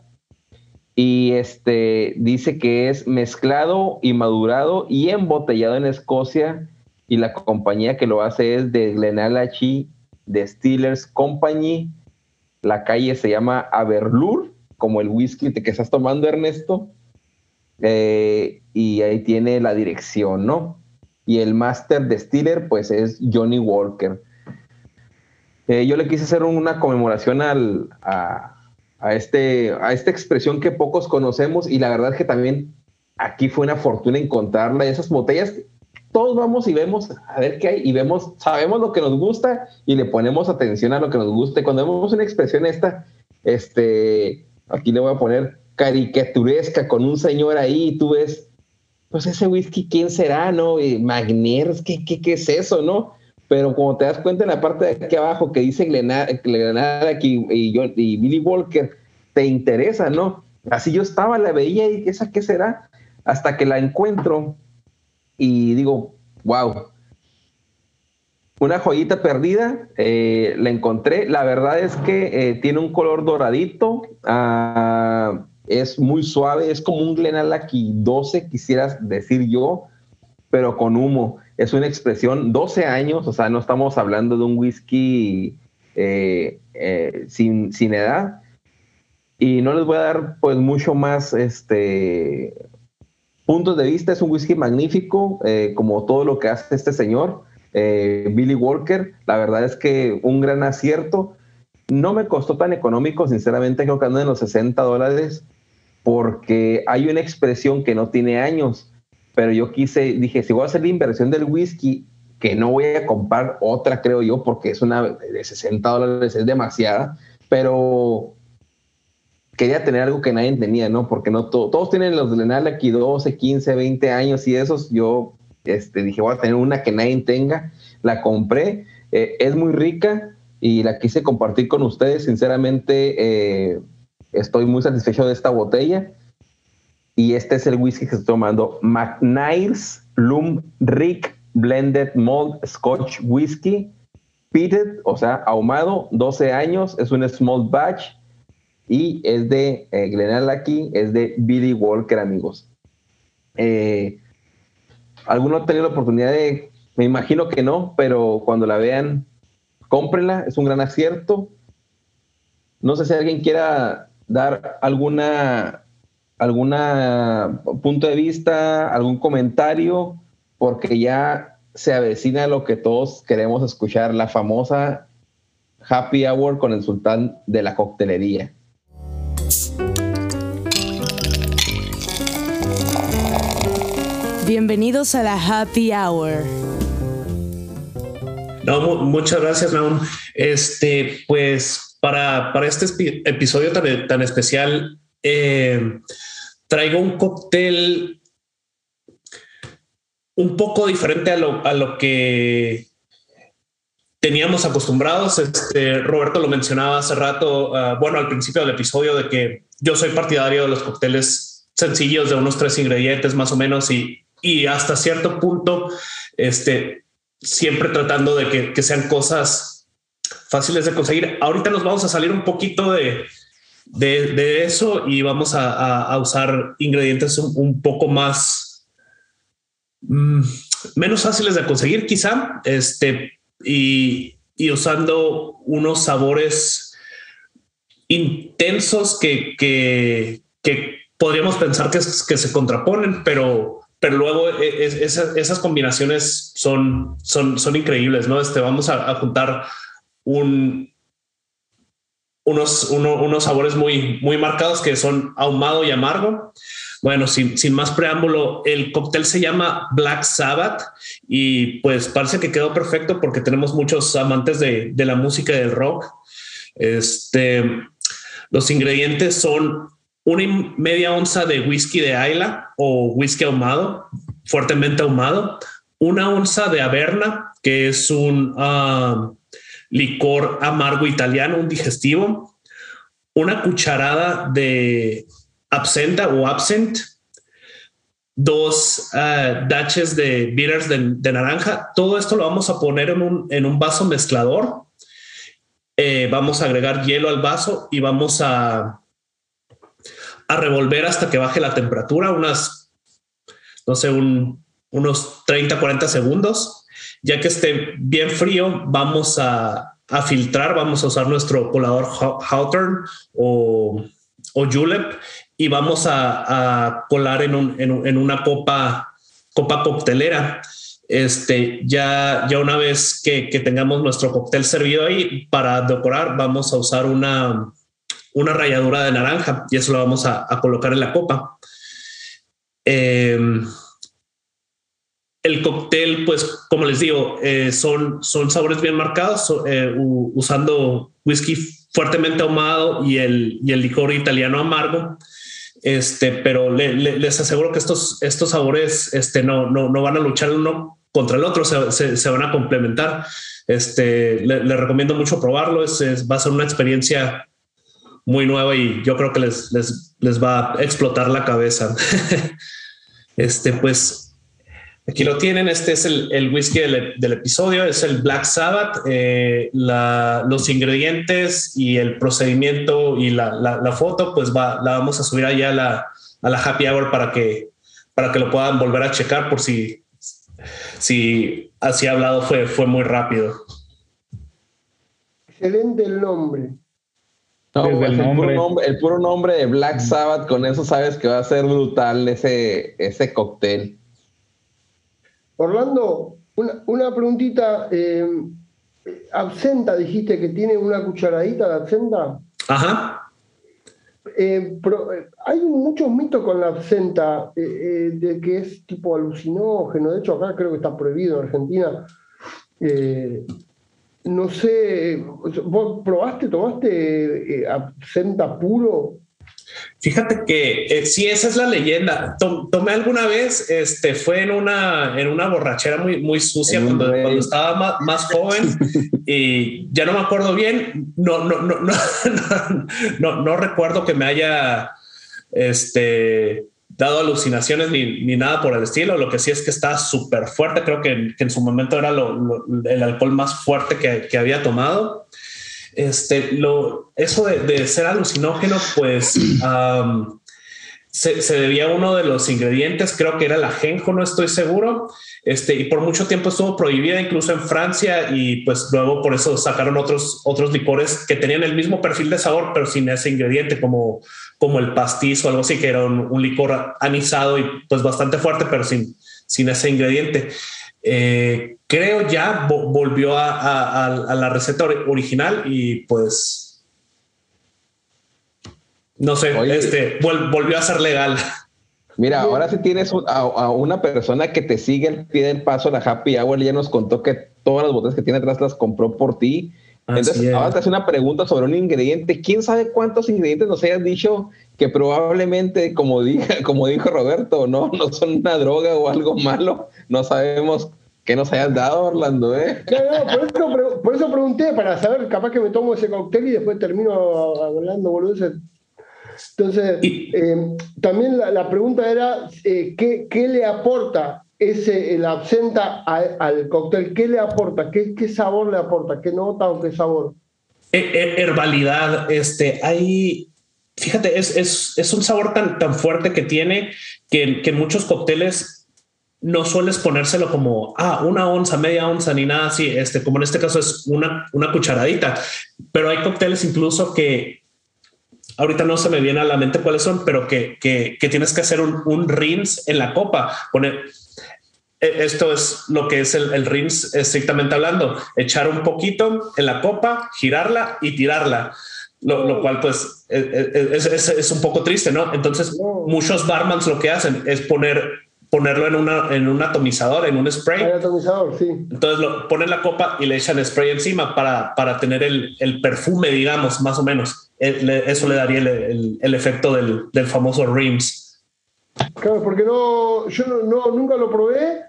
y este dice que es mezclado y madurado y embotellado en Escocia y la compañía que lo hace es de Glenallachie Distillers Company. La calle se llama Aberlur, como el whisky que estás tomando, Ernesto. Eh, y ahí tiene la dirección, ¿no? Y el Master Distiller, pues es Johnny Walker. Eh, yo le quise hacer una conmemoración al, a, a, este, a esta expresión que pocos conocemos y la verdad es que también aquí fue una fortuna encontrarla. Esas botellas, todos vamos y vemos a ver qué hay y vemos, sabemos lo que nos gusta y le ponemos atención a lo que nos gusta. cuando vemos una expresión esta, este, aquí le voy a poner caricaturesca con un señor ahí y tú ves, pues ese whisky, ¿quién será, no? Magners, ¿qué, qué, qué es eso, no? Pero como te das cuenta en la parte de aquí abajo que dice Glenada y, Billy Walker, te interesa, ¿no? Así yo estaba, la veía y esa qué será, hasta que la encuentro y digo, wow, una joyita perdida, eh, la encontré. La verdad es que eh, tiene un color doradito, ah, es muy suave, es como un Glenallachie 12, quisieras decir yo, pero con humo es una expresión, 12 años, o sea, no estamos hablando de un whisky eh, eh, sin, sin, edad. Y no les voy a dar pues mucho más este, puntos de vista. Es un whisky magnífico, eh, como todo lo que hace este señor, Billy Walker. La verdad es que un gran acierto. No me costó tan económico, sinceramente creo que ando en los 60 dólares, porque hay una expresión que no tiene años pero yo quise, dije, si voy a hacer la inversión del whisky, que no voy a comprar otra, creo yo, porque es una de 60 dólares, es demasiada, pero quería tener algo que nadie tenía, ¿no? Porque no todos tienen los de aquí 12, 15, 20 años y esos, yo este, dije, voy a tener una que nadie tenga, la compré, eh, es muy rica y la quise compartir con ustedes, sinceramente eh, estoy muy satisfecho de esta botella y este es el whisky que estoy tomando, McNair's Lum Rick Blended Malt Scotch Whisky, peated, o sea, ahumado, 12 años, es un small batch y es de eh, es de Billy Walker, amigos. Eh, ¿Alguno ha tenido la oportunidad de, me imagino que no, pero cuando la vean, cómprenla, es un gran acierto. No sé si alguien quiera dar alguna alguna punto de vista, algún comentario, porque ya se avecina lo que todos queremos escuchar, la famosa Happy Hour con el sultán de la coctelería. Bienvenidos a la Happy Hour. No, muchas gracias, Naum. Este, pues para, para este episodio tan, tan especial, eh, traigo un cóctel un poco diferente a lo, que teníamos acostumbrados. Este, Roberto lo mencionaba hace rato, ah, bueno, al principio del episodio, de que yo soy partidario de los cócteles sencillos de unos tres ingredientes más o menos y, y hasta cierto punto, este, siempre tratando de que, que sean cosas fáciles de conseguir. Ahorita nos vamos a salir un poquito de, de, eso y vamos a, usar ingredientes un, poco más, mm, menos fáciles de conseguir quizá, este, y, usando unos sabores intensos que, que, que podríamos pensar que, que se contraponen, pero pero luego e, esas, combinaciones son, son, son increíbles, ¿no? Este, vamos a, juntar un, unos, unos sabores muy, muy marcados que son ahumado y amargo. Bueno, sin, sin, más preámbulo, el cóctel se llama Black Sabbath y pues parece que quedó perfecto porque tenemos muchos amantes de, de la música y del rock. Este, los ingredientes son una media onza de whisky de Ayla o whisky ahumado, fuertemente ahumado, una onza de Averna, que es un ah, licor amargo italiano, un digestivo, una cucharada de absenta o absent, dos uh, daches de bitters de, naranja. Todo esto lo vamos a poner en un, en un vaso mezclador. Eh, vamos a agregar hielo al vaso y vamos a a revolver hasta que baje la temperatura, unas, no sé, unos 30, 40 segundos. Ya que esté bien frío, vamos a, filtrar, vamos a usar nuestro colador Hawthorne o, Julep y vamos a, colar en, una copa, copa coctelera. Este, ya, ya una vez que, que, tengamos nuestro cóctel servido ahí, para decorar, vamos a usar una, una ralladura de naranja y eso lo vamos a, colocar en la copa. Em, el cóctel, pues, como les digo, eh, son, son sabores bien marcados, eh, usando whisky fuertemente ahumado y el, y el licor italiano amargo. Este, pero les aseguro que estos, estos sabores este, no, no, no van a luchar uno contra el otro, se, se, van a complementar. Este, le, recomiendo mucho probarlo, es, va a ser una experiencia muy nueva y yo creo que les, les, les va a explotar la cabeza. [LAUGHS] este, pues aquí lo tienen. Este es el, el whisky del, del, episodio, es el Black Sabbath. Eh, la, los ingredientes y el procedimiento y la, la, foto, pues va, la vamos a subir allá a la, a la happy hour para que, para que lo puedan volver a checar por si, si así hablado fue, fue muy rápido. Excelente el nombre. No, el, puro nombre, de Black Sabbath, con eso sabes que va a ser brutal ese, ese cóctel. Orlando, una, una preguntita. Eh, absenta, dijiste que tiene una cucharadita de absenta. Ajá. Eh, eh, hay muchos mitos con la absenta de que es tipo alucinógeno. De hecho, acá creo que está prohibido en Argentina no sé, ¿vos probaste, tomaste eh, absenta puro? Fíjate que eh, sí, esa es la leyenda. tomé alguna vez, este, fue en una, en una borrachera muy, muy sucia cuando, cuando, estaba más, joven y ya no me acuerdo bien. No, no, no, no, [LAUGHS] no, no recuerdo que me haya, este, dado alucinaciones ni, ni, nada por el estilo. Lo que sí es que está súper fuerte. Creo que, que, en su momento era lo, el alcohol más fuerte que, que, había tomado. Este, lo, eso de, de ser alucinógeno, pues [CLEARS THROAT] se, se, debía a uno de los ingredientes, creo que era el ajenjo, no estoy seguro. Este, y por mucho tiempo estuvo prohibida incluso en Francia y pues luego por eso sacaron otros, otros licores que tenían el mismo perfil de sabor, pero sin ese ingrediente como como el pastiz o algo así, que era un, licor anisado y pues bastante fuerte, pero sin, sin ese ingrediente. Eh, creo ya volvió a, la receta original y pues no sé, este volvió a ser legal. Mira, ahora si tienes a, una persona que te sigue el pie del paso, la Happy Hour ya nos contó que todas las botellas que tiene atrás las compró por ti entonces, ahora te hace una pregunta sobre un ingrediente. ¿Quién sabe cuántos ingredientes nos hayas dicho que probablemente, como, dije, [LAUGHS] como dijo Roberto, no, no son una droga o algo malo? No sabemos qué nos hayas dado, Orlando. ¿eh? por, eso, pregunté, para saber, capaz que me tomo ese cóctel y después termino hablando boludeces. Entonces, eh, también la, pregunta era, eh, ¿qué, ¿qué le aporta ese, el absenta al, cóctel, ¿qué le aporta? ¿Qué, ¿Qué, sabor le aporta? ¿Qué nota o qué sabor? Herbalidad, este, hay, fíjate, es, es, es, un sabor tan, tan fuerte que tiene que, que en muchos cócteles no sueles ponérselo como, ah, una onza, media onza, ni nada así, este, como en este caso es una, una cucharadita, pero hay cócteles incluso que ahorita no se me viene a la mente cuáles son, pero que, que, que tienes que hacer un, un rinse en la copa, poner, esto es lo que es el, el rinse estrictamente hablando, echar un poquito en la copa, girarla y tirarla. Lo, lo, cual pues e, e, es, es, es, un poco triste, ¿no? Entonces muchos barmans lo que hacen es poner ponerlo en, una, en un atomizador, en un spray. atomizador, sí. Entonces lo ponen la copa y le echan spray encima para, para tener el, el perfume, digamos, más o menos. Eso le daría el, el, efecto del, del, famoso rims. Claro, porque no, yo no, nunca lo probé.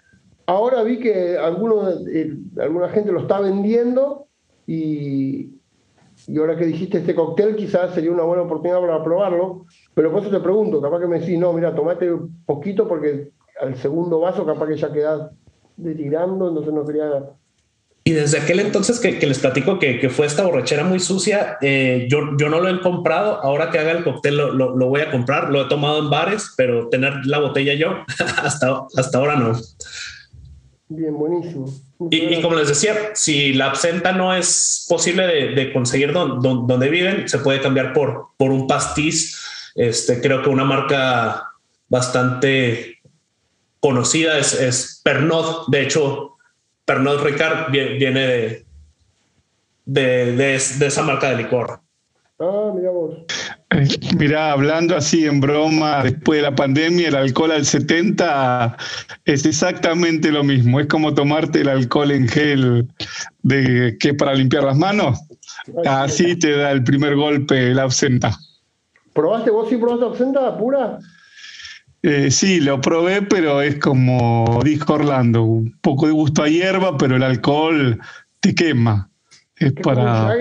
Ahora vi que alguno, eh, alguna gente lo está vendiendo y, y ahora que dijiste este cóctel, quizás sería una buena oportunidad para probarlo. Pero por eso te pregunto, capaz que me decís, no, mira, tomate un poquito porque al segundo vaso capaz que ya queda tirando, entonces no quería... Y desde aquel entonces que, que les platico que, que, fue esta borrachera muy sucia, eh, yo, yo no lo he comprado, ahora que haga el cóctel lo, lo, lo, voy a comprar, lo he tomado en bares, pero tener la botella yo, [LAUGHS] hasta, hasta ahora no. Bien, buenísimo. Y, como les decía, si la absenta no es posible de, conseguir don, don, donde viven, se puede cambiar por, por un pastiz. Este, creo que una marca bastante conocida es, Pernod. De hecho, Pernod Ricard viene de, de esa marca de licor. Ah, mira vos. [LAUGHS] Mira, hablando así en broma, después de la pandemia, el alcohol al 70 es exactamente lo mismo. Es como tomarte el alcohol en gel de que para limpiar las manos. Así te da el primer golpe la absenta. ¿Probaste vos sí probaste absenta pura? Eh, sí, lo probé, pero es como dijo Orlando, un poco de gusto a hierba, pero el alcohol te quema. Es para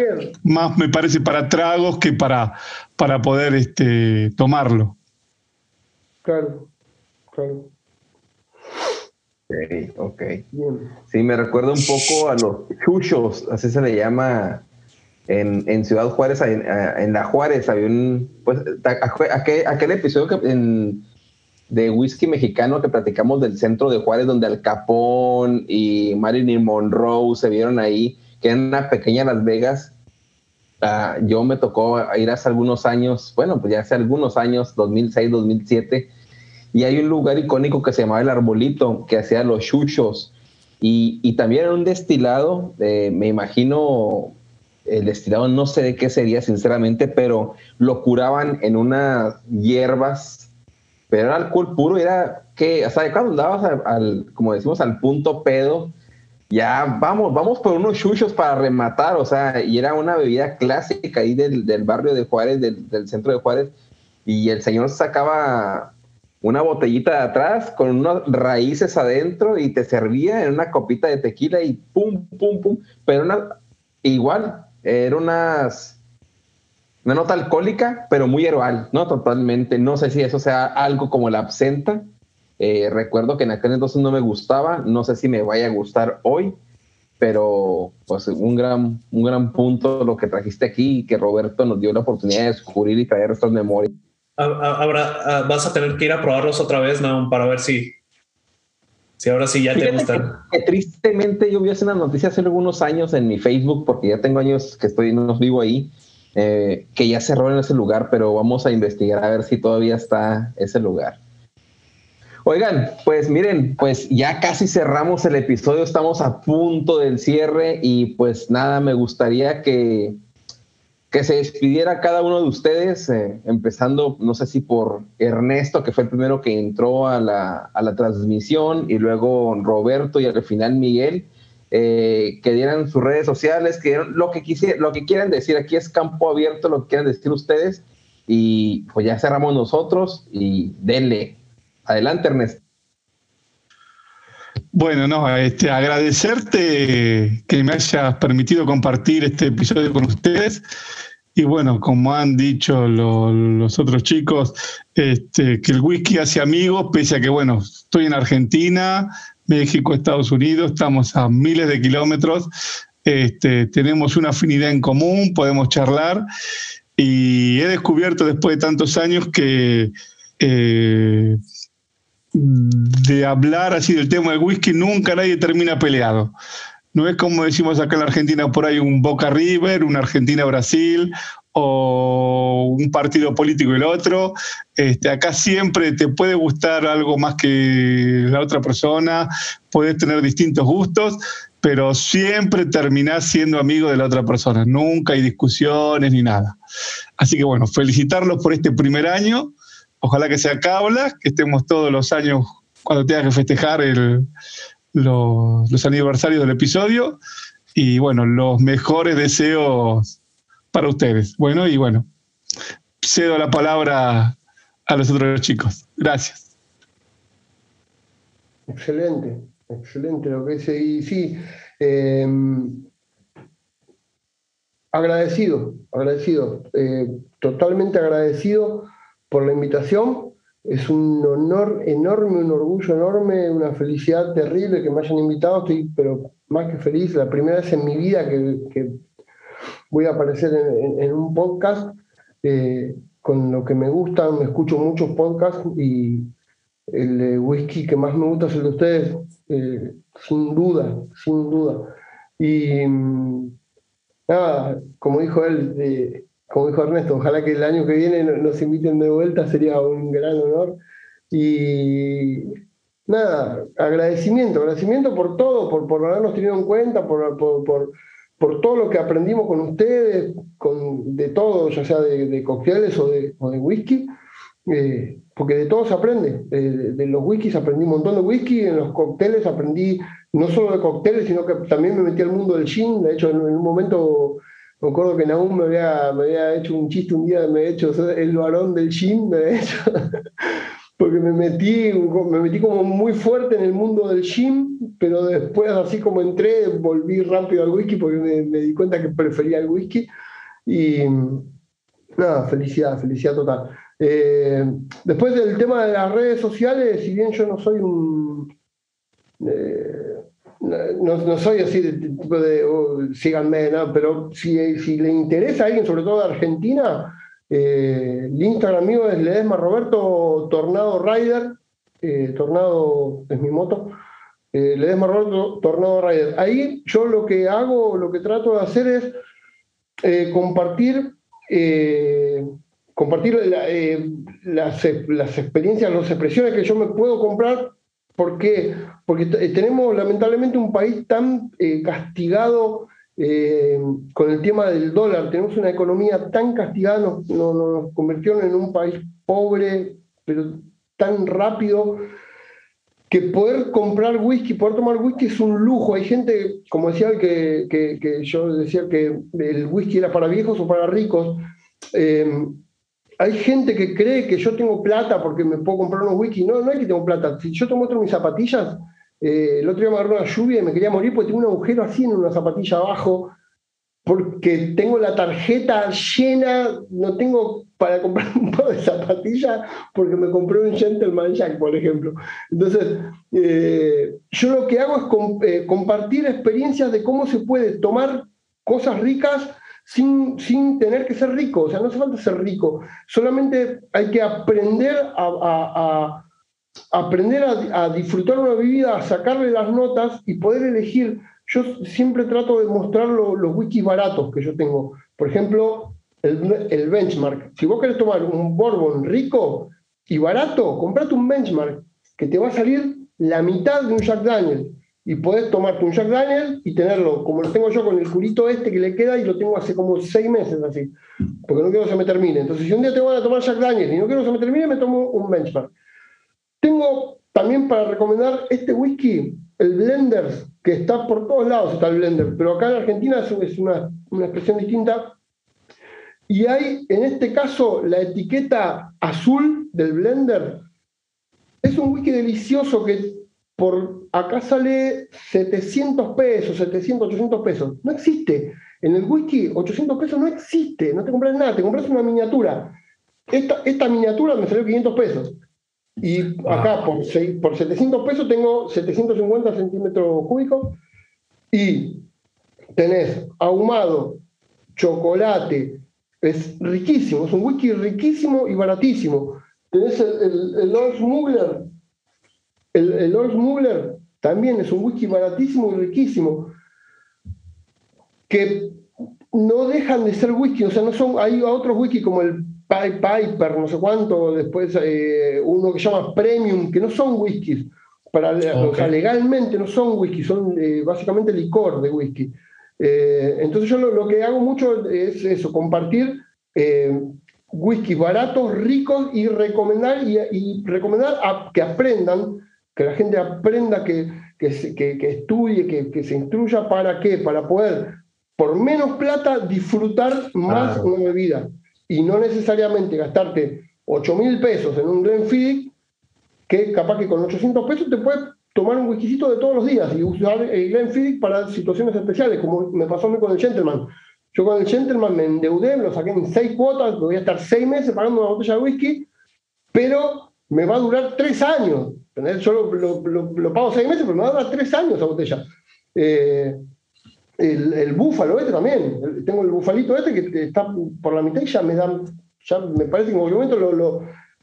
más me parece para tragos que para, para poder este, tomarlo. Claro, claro. Ok, ok. Sí, me recuerda un poco a los chuchos, así se le llama en, en Ciudad Juárez, en, en, la Juárez, había un, pues, aquel, aquel episodio que en de whisky mexicano que platicamos del centro de Juárez, donde Al Capón y Marilyn Monroe se vieron ahí, que en una pequeña Las Vegas. Uh, yo me tocó ir hace algunos años, bueno, pues ya hace algunos años, 2006, 2007, y hay un lugar icónico que se llamaba El Arbolito, que hacía los chuchos, y, y también era un destilado, eh, me imagino, el destilado no sé de qué sería sinceramente, pero lo curaban en unas hierbas pero era alcohol puro, era que, o sea, cuando andabas al, como decimos, al punto pedo, ya vamos, vamos por unos chuchos para rematar, o sea, y era una bebida clásica ahí del, del barrio de Juárez, del, del, centro de Juárez, y el señor sacaba una botellita de atrás con unas raíces adentro y te servía en una copita de tequila y pum, pum, pum, pero igual, eran unas una nota alcohólica, pero muy herbal, ¿no? Totalmente. No sé si eso sea algo como la absenta. Eh, recuerdo que en aquel entonces no me gustaba, no sé si me vaya a gustar hoy, pero pues un gran, un gran punto lo que trajiste aquí y que Roberto nos dio la oportunidad de descubrir y traer estas memorias. Ahora vas a tener que ir a probarlos otra vez. Para ver si, si ahora sí ya Fíjate te gustan. Que, que tristemente yo vi hace una noticia hace algunos años en mi Facebook, porque ya tengo años que estoy, no vivo ahí, eh, que ya cerró en ese lugar, pero vamos a investigar a ver si todavía está ese lugar. Oigan, pues miren, pues ya casi cerramos el episodio, estamos a punto del cierre y pues nada, me gustaría que, que se despidiera cada uno de ustedes, eh, empezando, no sé si por Ernesto, que fue el primero que entró a la, a la transmisión, y luego Roberto y al final Miguel eh, que dieran sus redes sociales, que lo que, lo que quieran decir. Aquí es campo abierto, lo que quieran decir ustedes. Y pues ya cerramos nosotros y denle. Adelante, Ernesto. Bueno, no, este, agradecerte que me hayas permitido compartir este episodio con ustedes. Y bueno, como han dicho lo, los otros chicos, este, que el whisky hace amigos, pese a que, bueno, estoy en Argentina, México, Estados Unidos, estamos a miles de kilómetros, este, tenemos una afinidad en común, podemos charlar y he descubierto después de tantos años que eh, de hablar así del tema del whisky, nunca nadie termina peleado. No es como decimos acá en la Argentina, por ahí un Boca River, una Argentina-Brasil, o un partido político y otro. Este, acá siempre te puede gustar algo más que la otra persona, puedes tener distintos gustos, pero siempre terminás siendo amigo de la otra persona. Nunca hay discusiones ni nada. Así que bueno, felicitarlos por este primer año. Ojalá que sea cabla, que estemos todos los años cuando tengas que festejar los aniversarios del episodio. Y bueno, los mejores deseos para ustedes. Bueno, y bueno, cedo la palabra a los otros chicos. Gracias. Excelente, excelente lo que dice. Y sí, em, agradecido, agradecido, eh, totalmente agradecido por la invitación. Es un honor enorme, un orgullo enorme, una felicidad terrible que me hayan invitado. Estoy, pero más que feliz, la primera vez en mi vida que voy a aparecer en, un podcast eh, con lo que me gusta, me escucho muchos podcasts y el whisky que más me gusta es el de ustedes, eh, sin duda, sin duda. Y mm, nada, como dijo él, como dijo Ernesto, ojalá que el año que viene nos inviten de vuelta, sería un gran honor. Y nada, agradecimiento, agradecimiento por todo, por, por habernos tenido en cuenta, por, por por todo lo que aprendimos con ustedes, con, de todo, ya sea de, de cócteles o de, o de whisky, eh, porque de todo se aprende. de los whiskies aprendí un montón de whisky, en los cócteles aprendí no solo de cócteles, sino que también me metí al mundo del gin. De hecho, en, un momento me acuerdo que Nahum me había, me había hecho un chiste un día, me había hecho el varón del gin, me había hecho [LAUGHS] porque me metí, me metí como muy fuerte en el mundo del gym, pero después así como entré, volví rápido al whisky porque me, di cuenta que prefería el whisky. Y nada, felicidad, felicidad total. Eh, después del tema de las redes sociales, si bien yo no soy un... Eh, no, soy así de tipo de, oh, síganme, pero si, le interesa a alguien, sobre todo de Argentina, eh, el Instagram mío es Ledesma Roberto Tornado Rider. Eh, Tornado es mi moto. Eh, Ledesma Roberto Tornado Rider. Ahí yo lo que hago, lo que trato de hacer es eh, compartir, compartir las, las, experiencias, las expresiones que yo me puedo comprar. ¿Por qué? Porque tenemos lamentablemente un país tan castigado eh, con el tema del dólar, tenemos una economía tan castigada, nos, nos, convirtieron en un país pobre, pero tan rápido, que poder comprar whisky, poder tomar whisky es un lujo. Hay gente, como decía que, que, yo decía que el whisky era para viejos o para ricos. Eh, hay gente que cree que yo tengo plata porque me puedo comprar unos whisky. No, no es que tengo plata. Si yo te muestro mis zapatillas, eh, el otro día me agarró una lluvia y me quería morir porque tengo un agujero así en una zapatilla abajo, porque tengo la tarjeta llena, no tengo para comprar [LAUGHS] un par de zapatillas porque me compré un Gentleman Jack, por ejemplo. Entonces, eh, yo lo que hago es eh, compartir experiencias de cómo se puede tomar cosas ricas sin, sin, tener que ser rico. O sea, no hace falta ser rico, solamente hay que aprender a aprender a, disfrutar una vida, a sacarle las notas y poder elegir. Yo siempre trato de mostrar los whiskies baratos que yo tengo. Por ejemplo, el, benchmark. Si vos querés tomar un bourbon rico y barato, comprate un benchmark que te va a salir la mitad de un Jack Daniel. Y podés tomarte un Jack Daniel y tenerlo, como lo tengo yo con el curito este que le queda y lo tengo hace como seis meses así, porque no quiero que se me termine. Entonces, si un día te van a tomar Jack Daniel y no quiero que se me termine, me tomo un benchmark. Tengo también para recomendar este whisky, el Blender, que está por todos lados, está el Blender, pero acá en Argentina es una, una expresión distinta. Y hay, en este caso, la etiqueta azul del Blender. Es un whisky delicioso que por acá sale 700 pesos, 700, 800 pesos. No existe. En el whisky, 800 pesos no existe. No te compras nada, te compras una miniatura. Esta, esta miniatura me salió 500 pesos. Y acá por, por 700 pesos tengo 750 centímetros cúbicos y tenés ahumado, chocolate, es riquísimo, es un whisky riquísimo y baratísimo. Tenés el, el, Lord Smuggler, El, el Old Smuggler también es un whisky baratísimo y riquísimo, que no dejan de ser whisky, o sea, no son, hay otros whisky como el Piper, no sé cuánto, después eh, uno que se llama Premium, que no son whiskies, para, o sea, legalmente no son whisky, son eh, básicamente licor de whisky. Eh, entonces yo lo, que hago mucho es eso, compartir whisky baratos, ricos y recomendar, y, recomendar a, que aprendan, que la gente aprenda, que, que, que, estudie, que, que, se instruya, ¿para qué? Para poder, por menos plata, disfrutar más una bebida. Y no necesariamente gastarte 8 mil pesos en un Glenfiddich, que capaz que con 800 pesos te puedes tomar un whiskycito de todos los días y usar el Glenfiddich para situaciones especiales, como me pasó a mí con el Gentleman. Yo con el Gentleman me endeudé, lo saqué en seis cuotas, voy a estar seis meses pagando una botella de whisky, pero me va a durar tres años. Yo lo, pago seis meses, pero me va a durar tres años esa botella. Eh, el, búfalo este también. Tengo el bufalito este que está por la mitad y ya me dan, ya me parece que en algún momento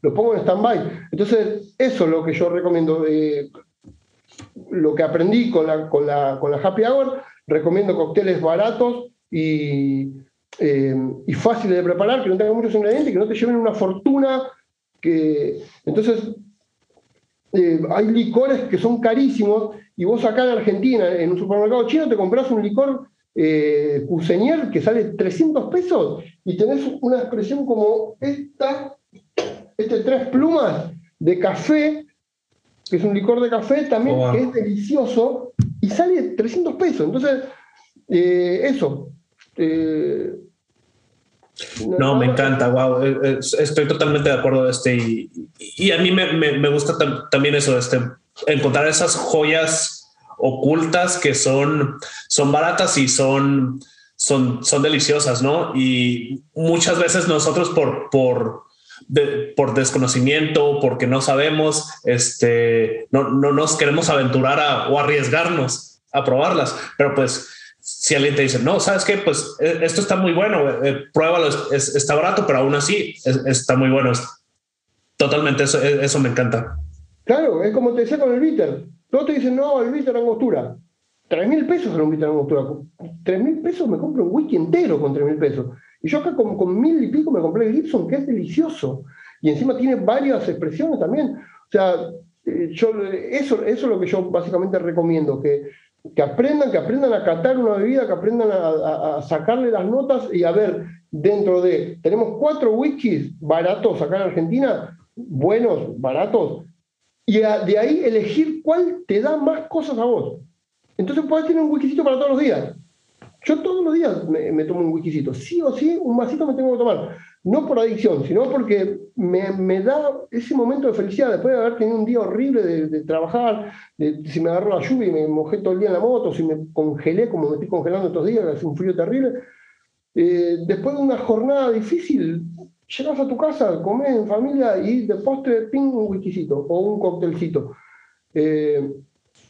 lo, pongo en stand-by. Entonces, eso es lo que yo recomiendo. Eh, lo que aprendí con la, con, la, con la Happy Hour, recomiendo cócteles baratos y, eh, y fáciles de preparar, que no tengan muchos ingredientes, que no te lleven una fortuna. Que, entonces, eh, hay licores que son carísimos y vos acá en Argentina, en un supermercado chino, te compras un licor eh, que sale 300 pesos y tenés una expresión como esta, este tres plumas de café, que es un licor de café también, oh, que es delicioso y sale 300 pesos. Entonces, eh, eso. Eh, no, me encanta, wow. Eh, eh, estoy totalmente de acuerdo de este y, a mí me, gusta también eso, este, encontrar esas joyas ocultas que son, son baratas y son, son, son deliciosas, ¿no? Y muchas veces nosotros por, por, por desconocimiento, porque no sabemos, este, no, no nos queremos aventurar o arriesgarnos a probarlas, pero pues si alguien te dice, no, ¿sabes qué? Pues eh, esto está muy bueno, eh, pruébalo, está barato, pero aún así está muy bueno. Totalmente, eso, eh, eso me encanta. Claro, es como te decía con el bitter. Todos te dicen, no, el bitter angostura. Tres mil pesos en un bitter angostura. Tres mil pesos me compro un wiki entero con tres mil pesos. Y yo acá con, con mil y pico me compré el Gibson, que es delicioso. Y encima tiene varias expresiones también. O sea, yo, eso, eso es lo que yo básicamente recomiendo, que que aprendan, que aprendan a catar una bebida, que aprendan a, sacarle las notas y a ver, dentro de, tenemos cuatro whiskies baratos acá en Argentina, buenos, baratos, y de ahí elegir cuál te da más cosas a vos. Entonces puedes tener un whiskycito para todos los días. Yo todos los días me, me tomo un whiskycito, sí o sí, un vasito me tengo que tomar no por adicción, sino porque me, da ese momento de felicidad después de haber tenido un día horrible de, trabajar, de, si me agarró la lluvia y me mojé todo el día en la moto, si me congelé como me estoy congelando estos días, hace un frío terrible. Eh, después de una jornada difícil, llegas a tu casa, comes en familia y de postre, ping, un whiskycito o un cóctelcito. Eh,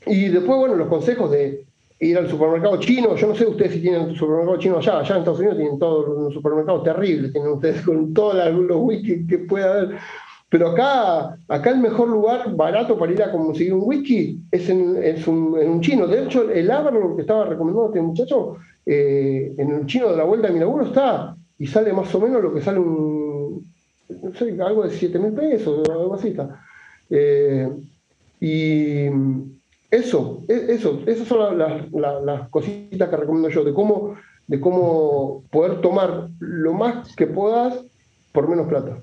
y después, bueno, los consejos de ir al supermercado chino. Yo no sé ustedes si tienen un supermercado chino allá. Allá en Estados Unidos tienen todos los supermercados terribles, tienen ustedes con todos los whisky que pueda haber. Pero acá, acá el mejor lugar barato para ir a conseguir un whisky es en, un, chino. De hecho, el Averlord que estaba recomendando este muchacho, eh, en el chino de la vuelta de mi laburo está y sale más o menos lo que sale un, no sé, algo de 7 mil pesos, algo así. Eh, y eso, e, eso, esas son las, cositas que recomiendo yo, de cómo, de cómo poder tomar lo más que puedas por menos plata.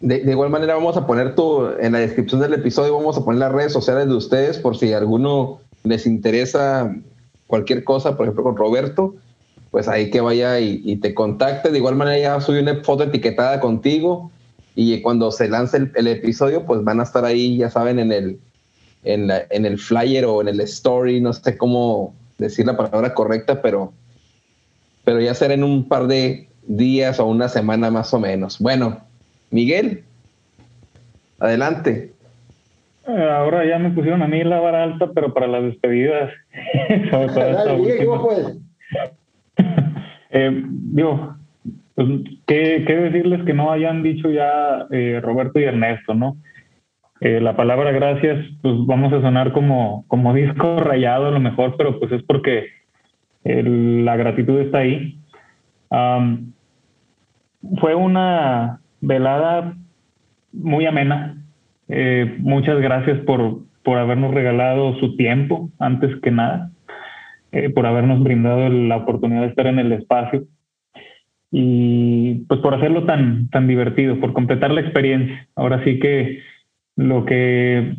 De, igual manera vamos a poner todo en la descripción del episodio, vamos a poner las redes sociales de ustedes por si alguno les interesa cualquier cosa, por ejemplo con Roberto, pues ahí que vaya y, te contacte. De igual manera ya subí una foto etiquetada contigo y cuando se lance el episodio, pues van a estar ahí, ya saben, en el, en, en, el flyer o en el story, no sé cómo decir la palabra correcta, pero, pero ya será en un par de días o una semana más o menos. Bueno, Miguel, adelante. Eh, ahora ya me pusieron a mí la vara alta, pero para las despedidas. [LAUGHS] [LAUGHS] eh, digo, pues, ¿qué, ¿qué, decirles que no hayan dicho ya eh, Roberto y Ernesto, ¿no? Eh, la palabra gracias, pues vamos a sonar como, como disco [LAUGHS] rayado a lo mejor, pero pues es porque la gratitud está ahí. fue una velada muy amena. Eh, muchas gracias por, por habernos regalado su tiempo, antes que nada, eh, por habernos brindado la oportunidad de estar en el espacio y pues por hacerlo tan, tan divertido, por completar la experiencia. Ahora sí que lo que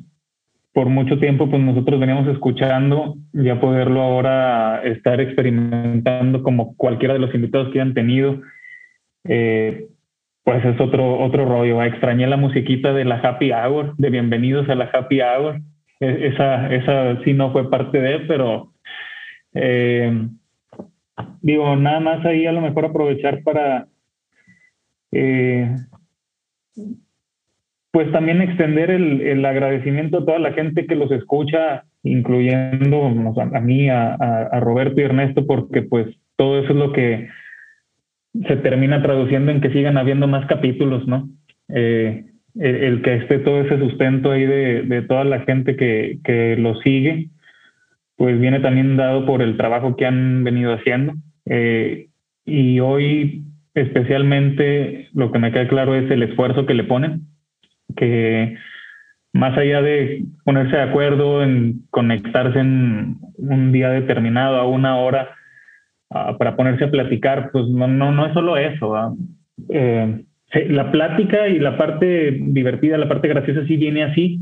por mucho tiempo pues nosotros veníamos escuchando, ya poderlo ahora estar experimentando como cualquiera de los invitados que han tenido, eh, pues es otro, otro rollo. Extrañé la musiquita de la Happy Hour, de Bienvenidos a la Happy Hour. E, esa, esa sí no fue parte de, pero eh, digo, nada más ahí a lo mejor aprovechar para eh, pues también extender el, agradecimiento a toda la gente que los escucha, incluyendo a, mí, a, Roberto y Ernesto, porque pues todo eso es lo que se termina traduciendo en que sigan habiendo más capítulos, ¿no? Eh, el, que esté todo ese sustento ahí de, toda la gente que, que, lo sigue, pues viene también dado por el trabajo que han venido haciendo. Eh, y hoy especialmente lo que me queda claro es el esfuerzo que le ponen, que más allá de ponerse de acuerdo en conectarse en un día determinado a una hora, para ponerse a platicar, pues no, no, no es solo eso. Eh, la plática y la parte divertida, la parte graciosa sí viene así,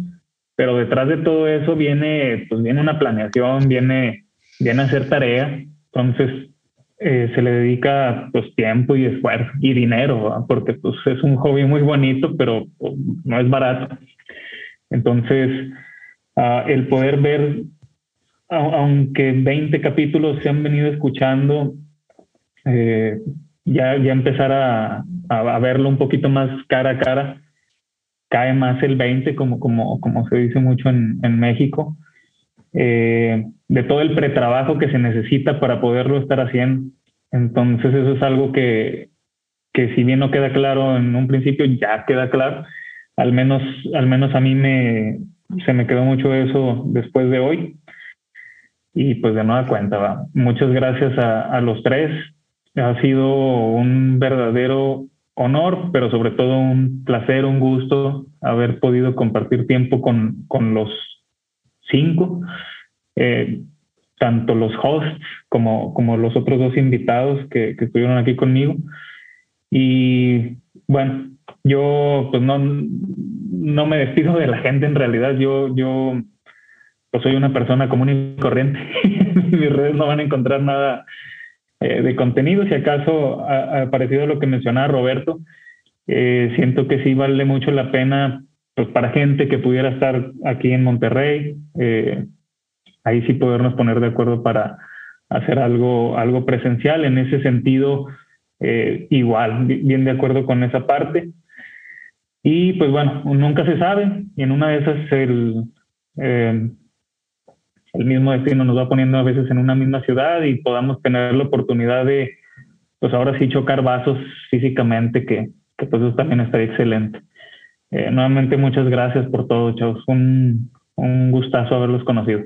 pero detrás de todo eso viene, pues viene una planeación, viene, viene a hacer tarea. Entonces, eh, se le dedica pues tiempo y esfuerzo y dinero, porque pues es un hobby muy bonito, pero pues, no es barato. Entonces, ah, el poder ver aunque 20 capítulos se han venido escuchando, eh, ya, ya empezar a, a, verlo un poquito más cara a cara, cae más el 20, como, como, como se dice mucho en, en México, eh, de todo el pretrabajo que se necesita para poderlo estar haciendo. Entonces eso es algo que, que si bien no queda claro en un principio, ya queda claro. Al menos, al menos a mí me, se me quedó mucho eso después de hoy. Y pues de nueva cuenta, ¿va? muchas gracias a, los tres. Ha sido un verdadero honor, pero sobre todo un placer, un gusto haber podido compartir tiempo con, con los cinco, eh, tanto los hosts como, como los otros dos invitados que, que, estuvieron aquí conmigo. Y bueno, yo pues no, no me despido de la gente en realidad, yo, yo pues soy una persona común y corriente. [LAUGHS] en mis redes no van a encontrar nada eh, de contenido. Si acaso, ha, parecido a lo que mencionaba Roberto, eh, siento que sí vale mucho la pena pues para gente que pudiera estar aquí en Monterrey, eh, ahí sí podernos poner de acuerdo para hacer algo, algo presencial. En ese sentido, igual, bien de acuerdo con esa parte. Y pues bueno, nunca se sabe, y en una de esas el, el mismo destino nos va poniendo a veces en una misma ciudad y podamos tener la oportunidad de, pues ahora sí, chocar vasos físicamente, que, que pues eso también estaría excelente. Eh, nuevamente, muchas gracias por todo, chavos. Un, un gustazo haberlos conocido.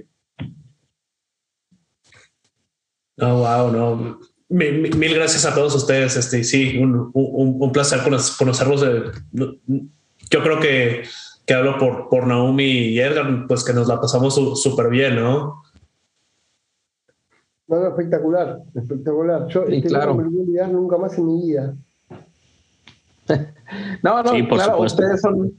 Oh, wow, no. Mil, gracias a todos ustedes. Este, sí, un, un, un placer conocerlos. yo creo que que hablo por, por Naomi y Edgar, pues que nos la pasamos súper bien, ¿no? No, no, espectacular, espectacular. Yo este claro. no me nunca más en mi vida. [LAUGHS] no, no, claro, ustedes son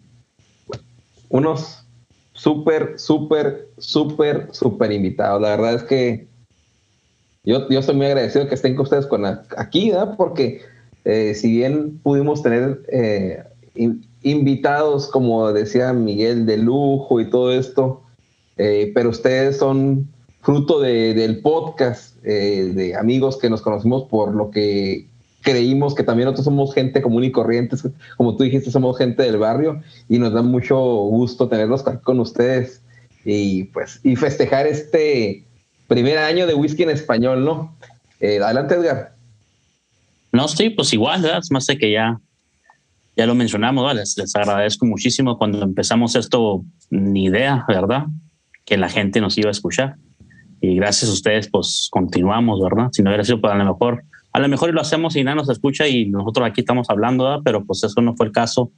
unos súper, súper, súper, súper invitados. La verdad es que yo, yo estoy muy agradecido que estén con ustedes con aquí, ¿no? Porque eh, si bien pudimos tener eh, invitados, como decía Miguel, de lujo y todo esto, eh, pero ustedes son fruto del podcast, de amigos que nos conocimos por lo que creímos que también nosotros somos gente común y corriente, como tú dijiste, somos gente del barrio y nos da mucho gusto tenerlos con ustedes y pues y festejar este primer año de whisky en español, ¿no? Eh, adelante, Edgar. No, sí, pues igual, ¿verdad? Más de que ya ya lo mencionamos, les, les agradezco muchísimo cuando empezamos esto, ni idea, ¿verdad? Que la gente nos iba a escuchar. Y gracias a ustedes, pues continuamos, ¿verdad? Si no hubiera sido, pues a lo mejor, a lo mejor lo hacemos y nadie nos escucha y nosotros aquí estamos hablando, ¿verdad? Pero pues eso no fue el caso.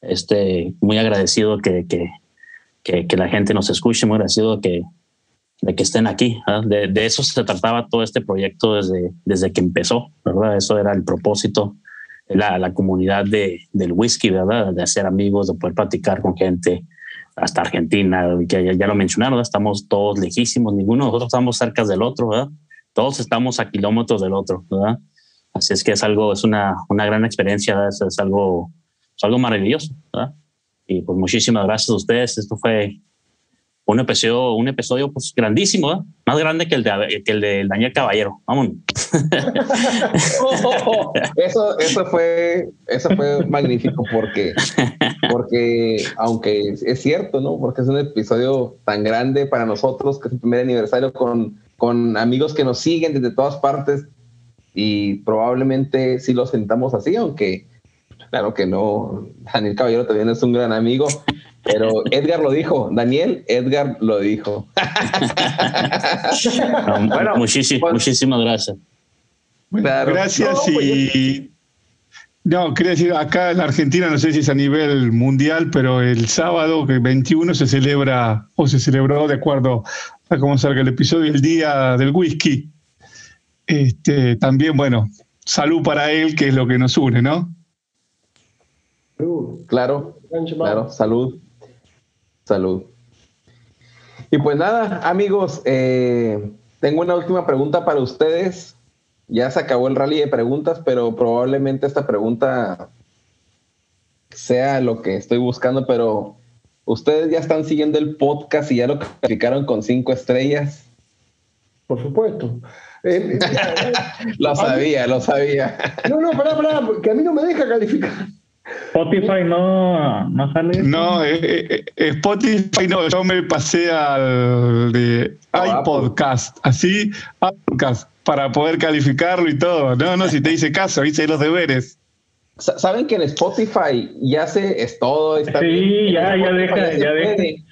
Este, muy agradecido que, que, que, que la gente nos escuche, muy agradecido que, de que estén aquí. De, de, eso se trataba todo este proyecto desde, desde que empezó, ¿verdad? Eso era el propósito, la, la comunidad de, del whisky, ¿verdad? De hacer amigos, de poder platicar con gente hasta Argentina, que ya, ya lo mencionaron, estamos todos lejísimos, ninguno de nosotros estamos cerca del otro, ¿verdad? Todos estamos a kilómetros del otro, ¿verdad? Así es que es algo, es una, una gran experiencia, es, es algo, es algo maravilloso, ¿verdad? Y pues muchísimas gracias a ustedes. Esto fue un episodio, un episodio pues grandísimo, ¿eh? más grande que el de, que el de Daniel Caballero. Vamos. [LAUGHS] eso, eso fue, eso fue magnífico porque, porque aunque es cierto, ¿no? Porque es un episodio tan grande para nosotros que es el primer aniversario con, con amigos que nos siguen desde todas partes y probablemente sí lo sentamos así, aunque claro que no, Daniel Caballero también es un gran amigo, pero [LAUGHS] Edgar lo dijo, Daniel, Edgar lo dijo. [LAUGHS] bueno, muchísimas, pues, muchísimas gracias. gracias pues, y... No, quería decir, acá en la Argentina, no sé si es a nivel mundial, pero el sábado, que 21, se celebra, o se celebró de acuerdo [LAUGHS] a cómo salga el episodio, el Día del Whisky. Este, también, bueno, salud para él, que es lo que nos une, ¿no? Claro, claro, salud. Salud. Y pues nada, amigos, eh, tengo una última pregunta para ustedes. Ya se acabó el rally de preguntas, pero probablemente esta pregunta sea lo que estoy buscando, pero ustedes ya están siguiendo el podcast y ya lo calificaron con cinco estrellas. Por supuesto. Eh, [LAUGHS] lo sabía, lo sabía. No, no, pará, pará, que a mí no me deja calificar. Spotify no, no sale. No, eh, eh, eh, Spotify no, yo me pasé al de iPodcast, así, iPodcast, para poder calificarlo y todo. No, no, si te hice caso, hice los deberes. Saben que en Spotify ya se es todo. Está sí, ya, ya deja, ya, deja.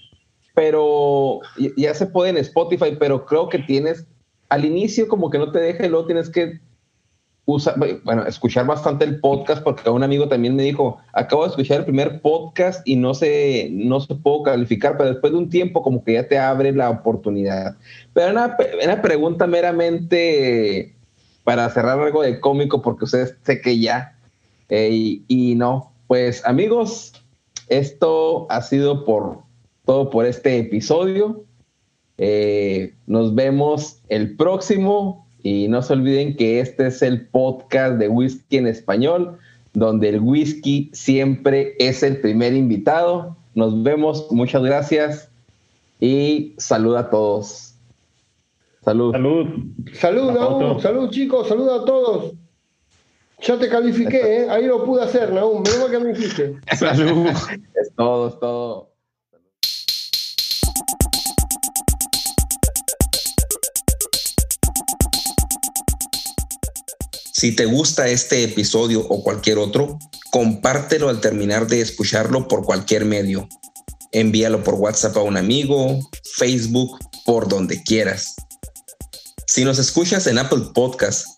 pero ya se puede en Spotify, pero creo que tienes al inicio como que no te deja y luego tienes que bueno, escuchar bastante el podcast porque un amigo también me dijo, acabo de escuchar el primer podcast y no sé, no se puedo calificar, pero después de un tiempo como que ya te abre la oportunidad. Pero una, una pregunta meramente para cerrar algo de cómico porque ustedes sé que ya, eh, y, no, pues amigos, esto ha sido por todo por este episodio. Eh, nos vemos el próximo y no se olviden que este es el podcast de whisky en español, donde el whisky siempre es el primer invitado. Nos vemos, muchas gracias y salud a todos. Salud. Salud. Salud, Salud, chicos. Salud a todos. Ya te califiqué, ¿eh? Ahí lo pude hacer, Naum. Menos que me dijiste. [LAUGHS] Salud. es todo, es todo. Si te gusta este episodio o cualquier otro, compártelo al terminar de escucharlo por cualquier medio. Envíalo por WhatsApp a un amigo, Facebook, por donde quieras. Si nos escuchas en Apple Podcast